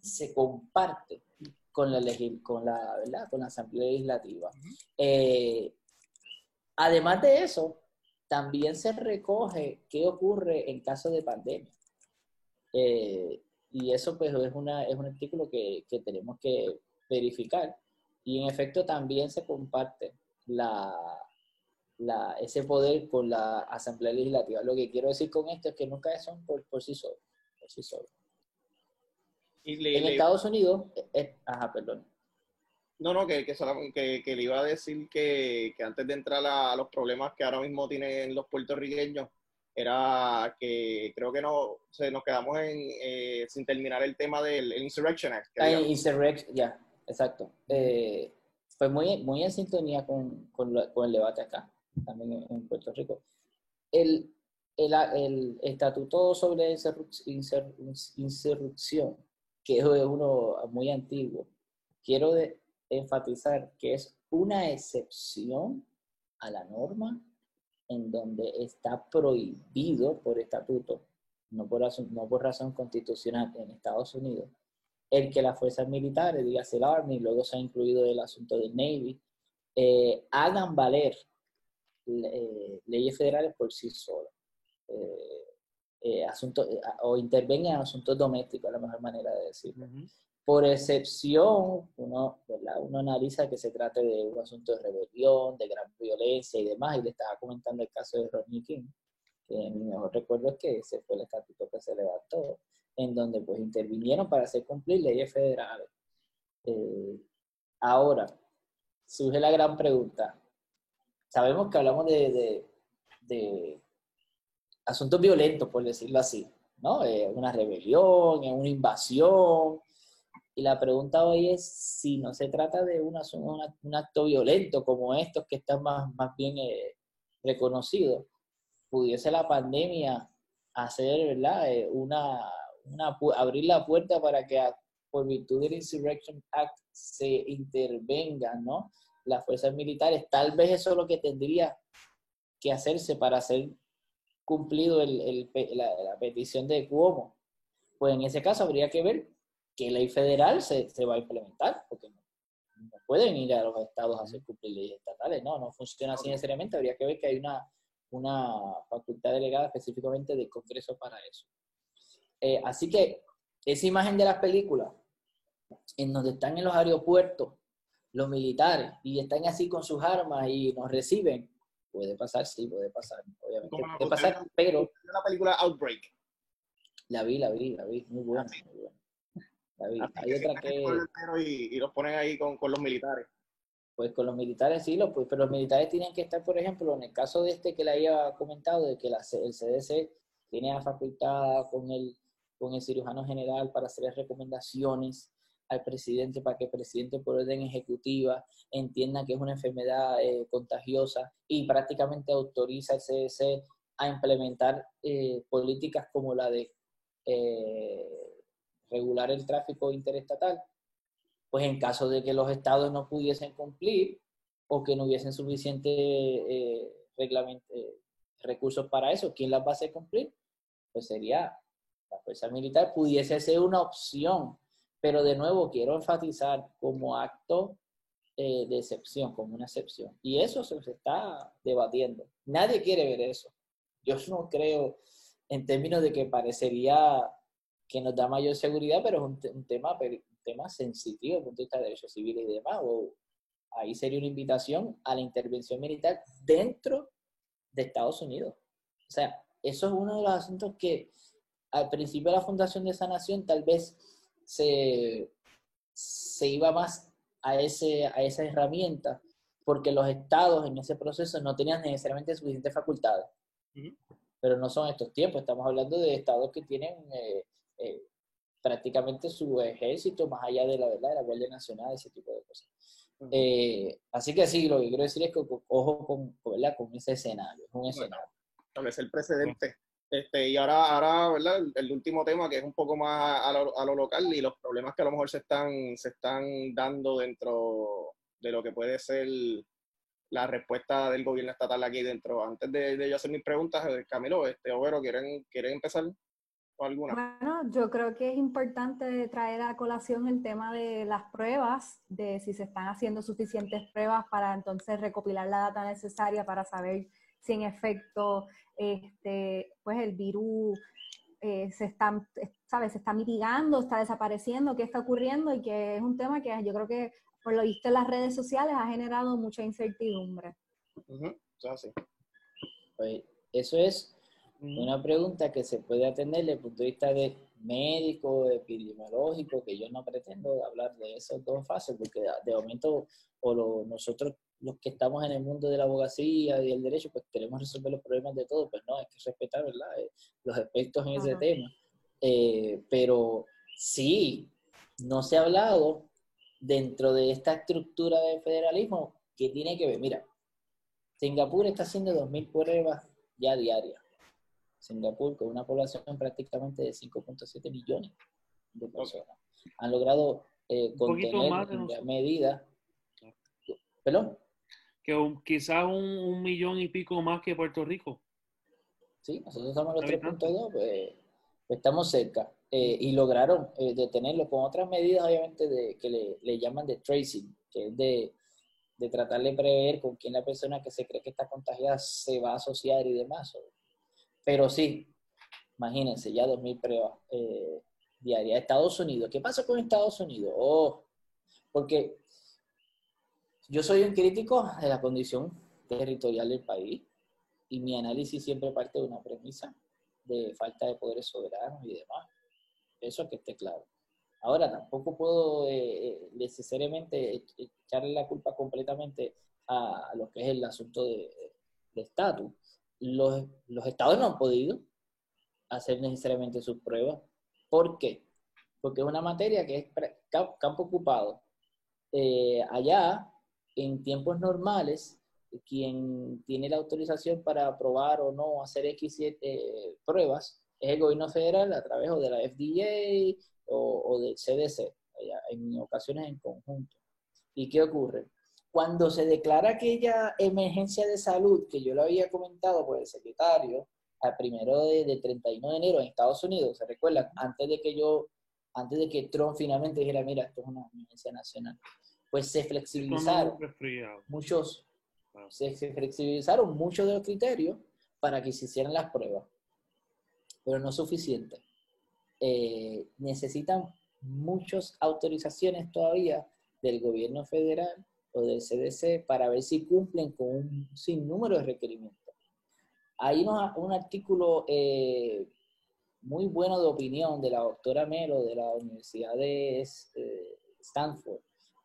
se comparte con la, con la, ¿verdad? Con la Asamblea Legislativa. Eh, además de eso, también se recoge qué ocurre en caso de pandemia. Eh, y eso pues es, una, es un artículo que, que tenemos que verificar. Y en efecto también se comparte la, la, ese poder con la Asamblea Legislativa. Lo que quiero decir con esto es que nunca son por, por sí solos. Por sí solos. Y le- En le- Estados Unidos, eh, eh, ajá, perdón. No, no, que, que, que, que le iba a decir que, que antes de entrar a, a los problemas que ahora mismo tienen los puertorriqueños, era que creo que no, se nos quedamos en, eh, sin terminar el tema del el Insurrection Act. Ah, digamos. Insurrect- ya, exacto. Eh, fue muy, muy en sintonía con, con, el debate acá, también en, en Puerto Rico. El, el, el estatuto sobre insurrección, que es uno muy antiguo, quiero de- enfatizar que es una excepción a la norma en donde está prohibido por estatuto, no por, razón- no por razón constitucional en Estados Unidos, el que las fuerzas militares, dígase el Army, luego se ha incluido el asunto del Navy, eh, hagan valer eh, leyes federales por sí solas. Eh, eh, eh, o intervengan en asuntos domésticos, es la mejor manera de decirlo. Por excepción, uno, analiza que se trate de un asunto de rebelión, de gran violencia y demás, y le estaba comentando el caso de Rodney King, que mi mejor recuerdo es que ese fue el estatuto que se levantó, en donde pues intervinieron para hacer cumplir leyes federales. Eh, ahora, surge la gran pregunta. Sabemos que hablamos de, asuntos violentos, por decirlo así, ¿no? Eh, una rebelión, una invasión. Y la pregunta hoy es si no se trata de un acto violento como estos que están más, más bien eh, reconocidos, pudiese la pandemia hacer, ¿verdad? Eh, una, una abrir la puerta para que por virtud del Insurrection Act se intervengan, ¿no? Las fuerzas militares. Tal vez eso es lo que tendría que hacerse para hacer cumplido el- el la, la petición de Cuomo. Pues en ese caso habría que ver qué ley federal se, se va a implementar, porque no, no pueden ir a los estados a hacer cumplir leyes estatales, no, no funciona así necesariamente, habría que ver que hay una, una facultad delegada específicamente del Congreso para eso. Eh, así que esa imagen de las películas, en donde están en los aeropuertos los militares y están así con sus armas y nos reciben, puede pasar, sí, puede pasar, obviamente puede pasar, pero... La película Outbreak. La vi, la vi, la vi, muy buena, muy buena. La vi. Hay otra que... Y, y, los ponen ahí con, con los militares. Pues con los militares sí, los, pues, pero los militares tienen que estar, por ejemplo, en el caso de este que le había comentado, de que la, el CDC tiene la facultad con el, con el cirujano general para hacer recomendaciones al presidente para que el presidente por orden ejecutiva entienda que es una enfermedad eh, contagiosa y prácticamente autoriza al CDC a implementar eh, políticas como la de eh, regular el tráfico interestatal, pues en caso de que los estados no pudiesen cumplir o que no hubiesen suficiente recursos para eso, ¿quién las va a hacer cumplir? Pues sería la fuerza militar, pudiese ser una opción pero de nuevo quiero enfatizar como acto eh, de excepción, como una excepción. Y eso se está debatiendo. Nadie quiere ver eso. Yo no creo en términos de que parecería que nos da mayor seguridad, pero es un, tema, un tema sensitivo desde el punto de vista de derechos civiles y demás. O ahí sería una invitación a la intervención militar dentro de Estados Unidos. O sea, eso es uno de los asuntos que al principio de la fundación de esa nación tal vez se, se iba más a, ese, a esa herramienta porque los estados en ese proceso no tenían necesariamente suficientes facultades. Pero no son estos tiempos, estamos hablando de estados que tienen eh, eh, prácticamente su ejército más allá de la verdad, de la Guardia Nacional, ese tipo de cosas. Eh, así que sí, lo que quiero decir es que ojo con, con ese escenario, es un escenario. es el precedente. Este, y ahora, ahora ¿verdad? El, último tema que es un poco más a lo, a lo, local y los problemas que a lo mejor se están, se están dando dentro de lo que puede ser la respuesta del gobierno estatal aquí dentro. Antes de, de yo hacer mis preguntas, eh, Camilo, este, Overo, ¿quieren, ¿quieren empezar alguna? Bueno, yo creo que es importante traer a colación el tema de las pruebas, de si se están haciendo suficientes pruebas para entonces recopilar la data necesaria para saber si en efecto este, pues el virus eh, se, está, ¿sabes? se está mitigando, está desapareciendo, qué está ocurriendo y que es un tema que yo creo que por lo visto en las redes sociales ha generado mucha incertidumbre. Pues, eso es una pregunta que se puede atender desde el punto de vista de médico, epidemiológico, que yo no pretendo hablar de esas dos fases, porque de momento o nosotros los que estamos en el mundo de la abogacía y el derecho, pues queremos resolver los problemas de todos, pues no, hay que respetar, ¿verdad? Eh, los aspectos en ese tema. Eh, pero sí, no se ha hablado dentro de esta estructura de federalismo que tiene que ver, mira, Singapur está haciendo 2.000 pruebas ya diarias. Singapur, con una población prácticamente de 5.7 millones de personas, han logrado eh, contener en medida. ¿Perdón? que quizás un, millón y pico más que Puerto Rico. Sí, nosotros estamos en los 3.2, pues, pues, estamos cerca. Eh, y lograron eh, detenerlo con otras medidas, obviamente, de, que le, le, llaman de tracing, que es de, de, tratar de prever con quién la persona que se cree que está contagiada se va a asociar y demás. Pero sí, imagínense, ya 2.000 pruebas eh, diarias. Estados Unidos, ¿qué pasa con Estados Unidos? Oh, porque yo soy un crítico de la condición territorial del país y mi análisis siempre parte de una premisa de falta de poderes soberanos y demás. Eso que esté claro. Ahora, tampoco puedo eh, eh, necesariamente echarle la culpa completamente a, lo que es el asunto de estatus. Los, los estados no han podido hacer necesariamente sus pruebas. ¿Por qué? Porque es una materia que es campo ocupado. Eh, allá en tiempos normales, quien tiene la autorización para aprobar o no hacer X eh, pruebas es el gobierno federal a través de la FDA o, del CDC, en ocasiones en conjunto. ¿Y qué ocurre? Cuando se declara aquella emergencia de salud que yo lo había comentado por el secretario, al primero de, 31 de enero en Estados Unidos, ¿se recuerdan? Antes de que yo, antes de que Trump finalmente dijera, mira, esto es una emergencia nacional pues se flexibilizaron muchos, se, flexibilizaron muchos de los criterios para que se hicieran las pruebas, pero no suficiente. Eh, necesitan muchas autorizaciones todavía del gobierno federal o del CDC para ver si cumplen con un sinnúmero de requerimientos. Hay un artículo eh, muy bueno de opinión de la doctora Melo de la Universidad de eh, Stanford,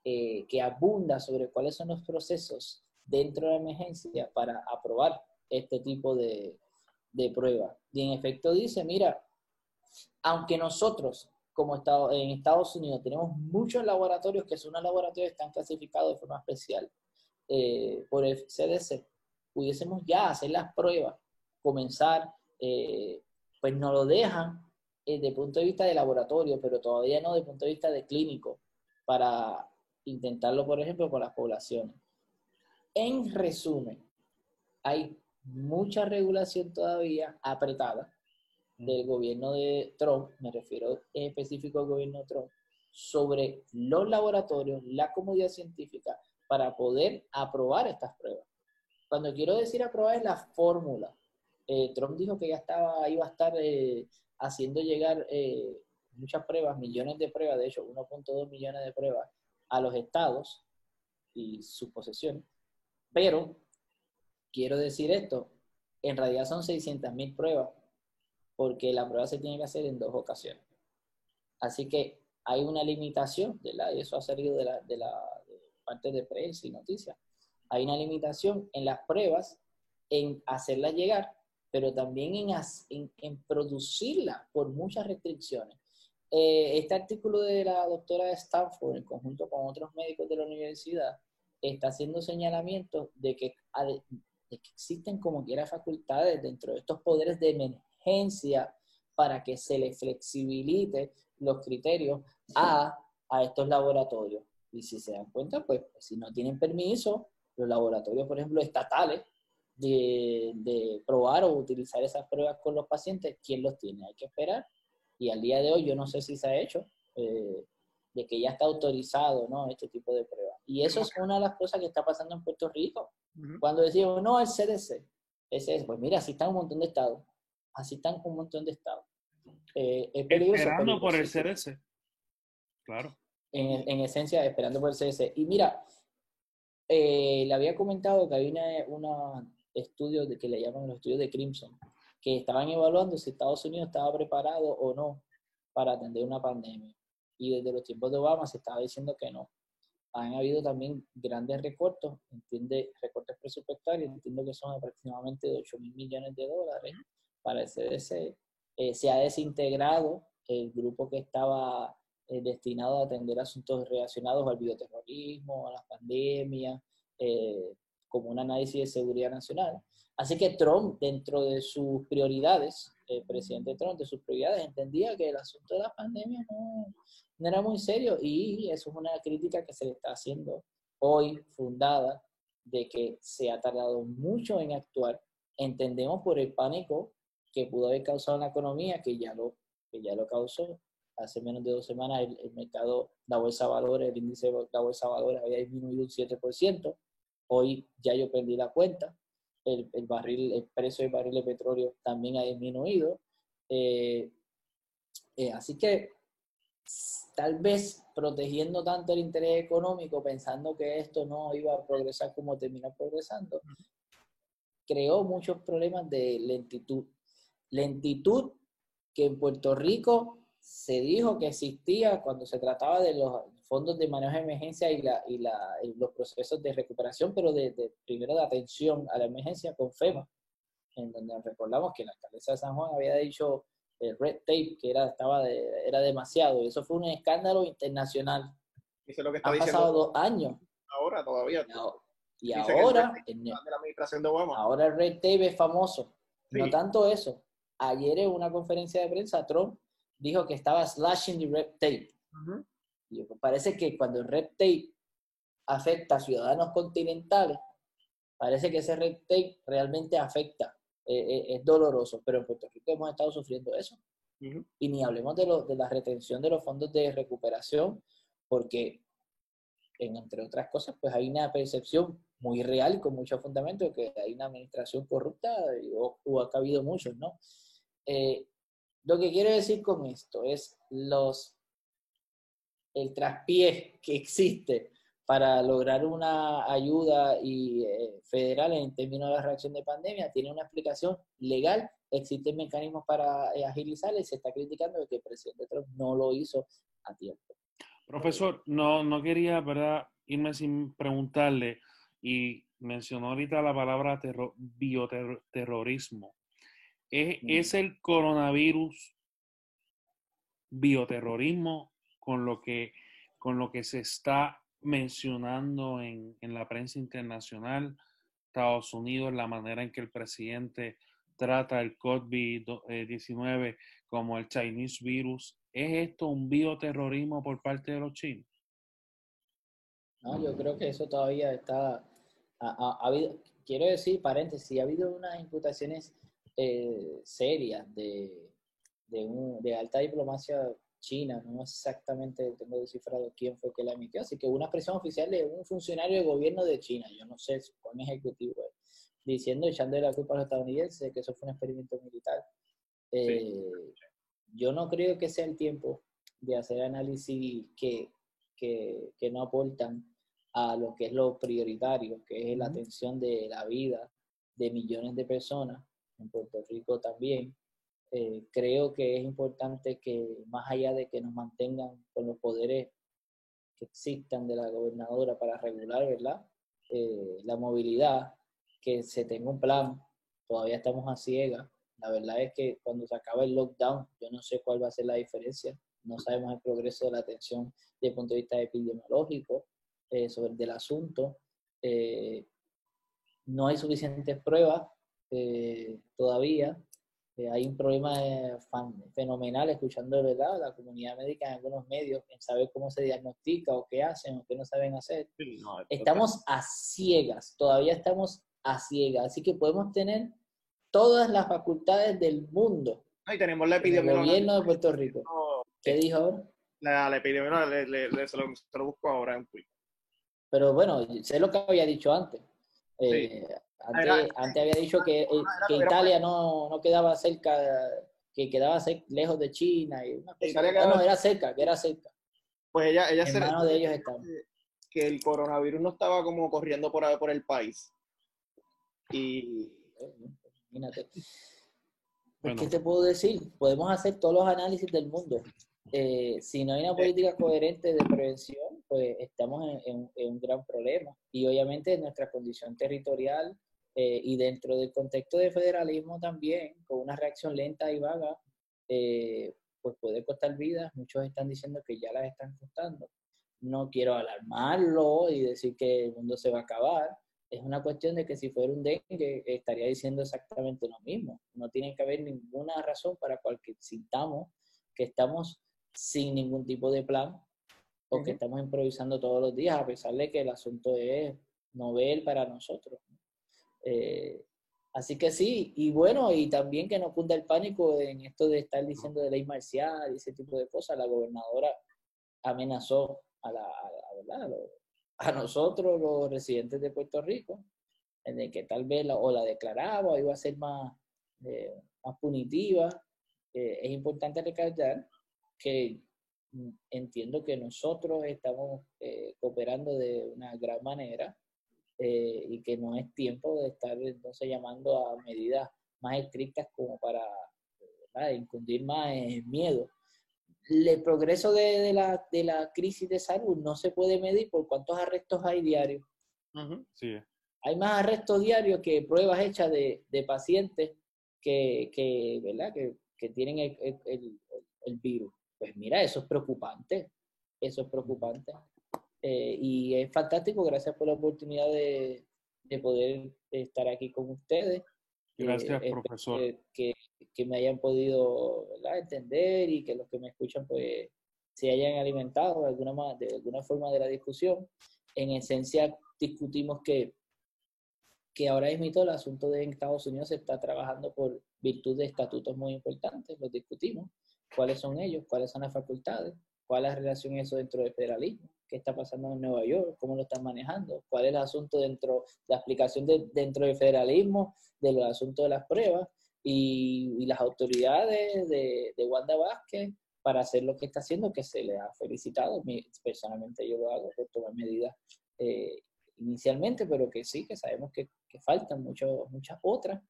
eh, que abunda sobre cuáles son los procesos dentro de la emergencia para aprobar este tipo de, de prueba. Y en efecto dice, mira, aunque nosotros como Estado, en Estados Unidos tenemos muchos laboratorios que son laboratorios que están clasificados de forma especial eh, por el CDC, pudiésemos ya hacer las pruebas, comenzar, eh, pues no lo dejan desde eh, el punto de vista de laboratorio, pero todavía no desde el punto de vista de clínico, para intentarlo, por ejemplo, con las poblaciones. En resumen, hay mucha regulación todavía apretada del gobierno de Trump, me refiero en específico al gobierno de Trump, sobre los laboratorios, la comunidad científica, para poder aprobar estas pruebas. Cuando quiero decir aprobar es la fórmula. Eh, Trump dijo que ya estaba, iba a estar eh, haciendo llegar eh, muchas pruebas, millones de pruebas, de hecho 1.2 millones de pruebas a los estados y sus posesiones. Pero quiero decir esto, en realidad son 600 mil pruebas, porque la prueba se tiene que hacer en dos ocasiones. Así que hay una limitación, ¿verdad? Y eso ha salido de la, de la parte de prensa y noticias. Hay una limitación en las pruebas, en hacerlas llegar, pero también en, en, en producirla por muchas restricciones. Eh, este artículo de la doctora de Stanford, en conjunto con otros médicos de la universidad, está haciendo señalamientos de que, de que existen como quiera facultades dentro de estos poderes de emergencia para que se le flexibilite los criterios a, a estos laboratorios. Y si se dan cuenta, pues si no tienen permiso, los laboratorios, por ejemplo, estatales, de, de, probar o utilizar esas pruebas con los pacientes, ¿quién los tiene? Hay que esperar. Y al día de hoy yo no sé si se ha hecho, eh, de que ya está autorizado ¿no? este tipo de pruebas. Y eso es una de las cosas que está pasando en Puerto Rico. Cuando decimos, no, el CDC, ese es, pues mira, así están un montón de estados, así están un montón de estados. Eh, es peligroso, esperando por el CDC, claro. En, en, esencia, esperando por el CDC. Y mira, eh, le había comentado que hay una, estudio de, que le llaman los estudios de Crimson, que estaban evaluando si Estados Unidos estaba preparado o no para atender una pandemia. Y desde los tiempos de Obama se estaba diciendo que no han habido también grandes recortes, entiende, recortes presupuestarios, entiendo que son aproximadamente de 8 mil millones de dólares para el CDC. Eh, se ha desintegrado el grupo que estaba eh, destinado a atender asuntos relacionados al bioterrorismo, a las pandemias, eh, como un análisis de seguridad nacional. Así que Trump, dentro de sus prioridades, el presidente Trump, de sus prioridades, entendía que el asunto de la pandemia no, no era muy serio y eso es una crítica que se le está haciendo hoy fundada de que se ha tardado mucho en actuar. Entendemos por el pánico que pudo haber causado en la economía, que ya lo, que ya lo causó. Hace menos de dos semanas el, mercado, la bolsa de valores, el índice de la bolsa de valores había disminuido un 7%. Hoy ya yo perdí la cuenta. El, el barril, el precio del barril de petróleo también ha disminuido. Eh, eh, así que tal vez protegiendo tanto el interés económico, pensando que esto no iba a progresar como terminó progresando, creó muchos problemas de lentitud. Lentitud que en Puerto Rico se dijo que existía cuando se trataba de los fondos de manejo de emergencia y, la, y, la, los procesos de recuperación, pero de, de, primero de atención a la emergencia con FEMA, en donde recordamos que la alcaldesa de San Juan había dicho el red tape, que era, estaba era demasiado. Y eso fue un escándalo internacional. Eso lo que Han pasado dos años. Ahora todavía. Y, ahora, la administración de Obama. ahora el red tape es famoso. No tanto eso. Ayer en una conferencia de prensa, Trump dijo que estaba slashing the red tape. Y parece que cuando el red tape afecta a ciudadanos continentales, parece que ese red tape realmente afecta eh, eh, es doloroso, pero en Puerto Rico hemos estado sufriendo eso. Y ni hablemos de, lo, de la retención de los fondos de recuperación, porque, en, entre otras cosas, pues hay una percepción muy real y con mucho fundamento de que hay una administración corrupta o, o ha habido muchos, ¿no? Eh, lo que quiero decir con esto es los el traspié que existe para lograr una ayuda y, eh, federal en términos de la reacción de pandemia, tiene una explicación legal, existen mecanismos para eh, agilizarla y se está criticando que el presidente Trump no lo hizo a tiempo. Profesor, no, no quería irme sin preguntarle, y mencionó ahorita la palabra bioterrorismo. ¿Es, Mm. ¿Es el coronavirus bioterrorismo con lo que, con lo que se está mencionando en, en la prensa internacional, Estados Unidos, la manera en que el presidente trata el COVID-19 como el Chinese virus? ¿Es esto un bioterrorismo por parte de los chinos? No, yo creo que eso todavía está, ha, ha- ha habido, quiero decir, paréntesis, ha habido unas imputaciones eh, serias de, de, un- de alta diplomacia china, no exactamente tengo descifrado quién fue que la emitió, así que una expresión oficial de un funcionario del gobierno de China, yo no sé cuál ejecutivo es, diciendo, echando de la culpa a los estadounidenses de que eso fue un experimento militar. Eh, Yo no creo que sea el tiempo de hacer análisis que, que, que no aportan a lo que es lo prioritario, que es la atención de la vida de millones de personas, en Puerto Rico también. Eh, creo que es importante que más allá de que nos mantengan con los poderes que existan de la gobernadora para regular, ¿verdad? Eh, la movilidad, que se tenga un plan, todavía estamos a ciegas. La verdad es que cuando se acabe el lockdown, yo no sé cuál va a ser la diferencia. No sabemos el progreso de la atención desde el punto de vista epidemiológico eh, sobre del asunto. No hay suficientes pruebas eh, todavía. Eh, hay un problema eh, fenomenal escuchando ¿verdad? la comunidad médica en algunos medios en saber cómo se diagnostica o qué hacen o qué no saben hacer. Estamos a ciegas, todavía estamos a ciegas, así que podemos tener todas las facultades del mundo Ahí tenemos la en el epidemiología. gobierno de Puerto Rico. ¿Qué dijo ahora? La, la epidemiología, le, le- le- se, lo, se lo busco ahora en Twitter. Pero bueno, sé lo que había dicho antes. Eh, antes, Era- antes había dicho que, eh, que era- Italia no, no quedaba cerca, que quedaba lejos de China. Y una cosa- Italia no, era cerca, que era cerca. Pues ella, ella En se manos de ellos estamos. que el coronavirus no estaba como corriendo por, por el país. Y Imagínate. Bueno. ¿Qué te puedo decir? Podemos hacer todos los análisis del mundo. Eh, si no hay una política coherente de prevención, pues estamos en, en- en un gran problema. Y obviamente nuestra condición territorial eh, y dentro del contexto de federalismo también, con una reacción lenta y vaga, eh, pues puede costar vidas. Muchos están diciendo que ya las están costando. No quiero alarmarlo y decir que el mundo se va a acabar, es una cuestión de que si fuera un dengue estaría diciendo exactamente lo mismo. No tiene que haber ninguna razón para cual que sintamos que estamos sin ningún tipo de plan o que estamos improvisando todos los días, a pesar de que el asunto es novel para nosotros. Eh, así que sí, y bueno, y también que no cunda el pánico en esto de estar diciendo de ley marcial y ese tipo de cosas. La gobernadora amenazó a, la, a, nosotros, los residentes de Puerto Rico, en el que tal vez la, o la declaraba o iba a ser más, eh, más punitiva. Eh, es importante recalcar que entiendo que nosotros estamos cooperando de una gran manera eh, y que no es tiempo de estar entonces llamando a medidas más estrictas como para ¿verdad? infundir más eh, miedo el progreso de, de la, de la crisis de salud no se puede medir por cuántos arrestos hay diarios. Sí, Hay más arrestos diarios que pruebas hechas de, de pacientes que, que, ¿verdad? que, que tienen el, el- el- el virus. Pues mira, eso es preocupante. Eso es preocupante. Eh, y es fantástico. Gracias por la oportunidad de, de poder estar aquí con ustedes. gracias, Eh, profesor. que, que- me hayan podido ¿verdad? entender y que los que me escuchan pues se hayan alimentado de alguna, de alguna forma de la discusión. En esencia discutimos que, que ahora mismo el asunto de Estados Unidos se está trabajando por virtud de estatutos muy importantes, los discutimos, cuáles son ellos, cuáles son las facultades, cuál es la relación eso dentro del federalismo, qué está pasando en Nueva York, cómo lo están manejando, cuál es el asunto dentro de la aplicación de, dentro del federalismo, de los asuntos de las pruebas y, y las autoridades de, de Wanda Vázquez para hacer lo que está haciendo, que se le ha felicitado. Personalmente yo lo hago por tomar medidas eh, inicialmente, pero que sí, que sabemos que, que faltan mucho, muchas otras.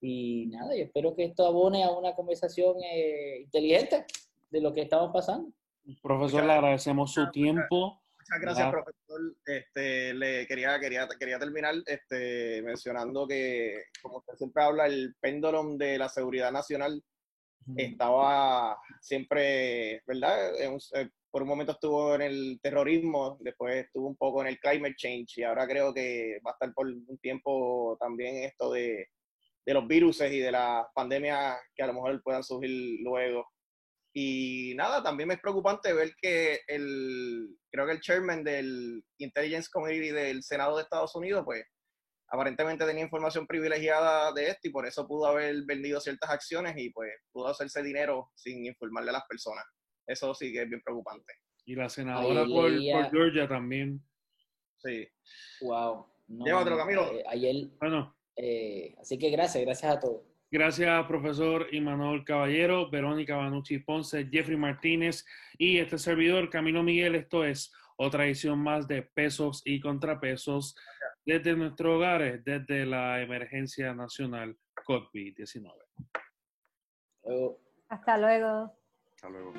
Y nada, yo espero que esto abone a una conversación eh, inteligente de lo que estamos pasando. Profesor, le agradecemos su tiempo. Muchas gracias, profesor. Este, le quería, quería, quería terminar este, mencionando que, como usted siempre habla, el péndulo de la seguridad nacional estaba siempre, ¿verdad? Eh, por un momento estuvo en el terrorismo, después estuvo un poco en el climate change y ahora creo que va a estar por un tiempo también esto de, de los virus y de las pandemias que a lo mejor puedan surgir luego. Y nada, también me es preocupante ver que el, creo que el chairman del Intelligence Committee del Senado de Estados Unidos, pues aparentemente tenía información privilegiada de esto y por eso pudo haber vendido ciertas acciones y pues pudo hacerse dinero sin informarle a las personas. Eso sí que es bien preocupante. Y la senadora por, Georgia también. Sí. Wow. Llévatelo, Camilo. Eh, ayer. Bueno. Eh, así que gracias, gracias a todos. Gracias, profesor Imanol Caballero, Verónica Banucci Ponce, Jeffrey Martínez y este servidor, Camilo Miguel. Esto es otra edición más de Pesos y Contrapesos desde nuestros hogares, desde la emergencia nacional COVID-19. Hasta luego. Hasta luego.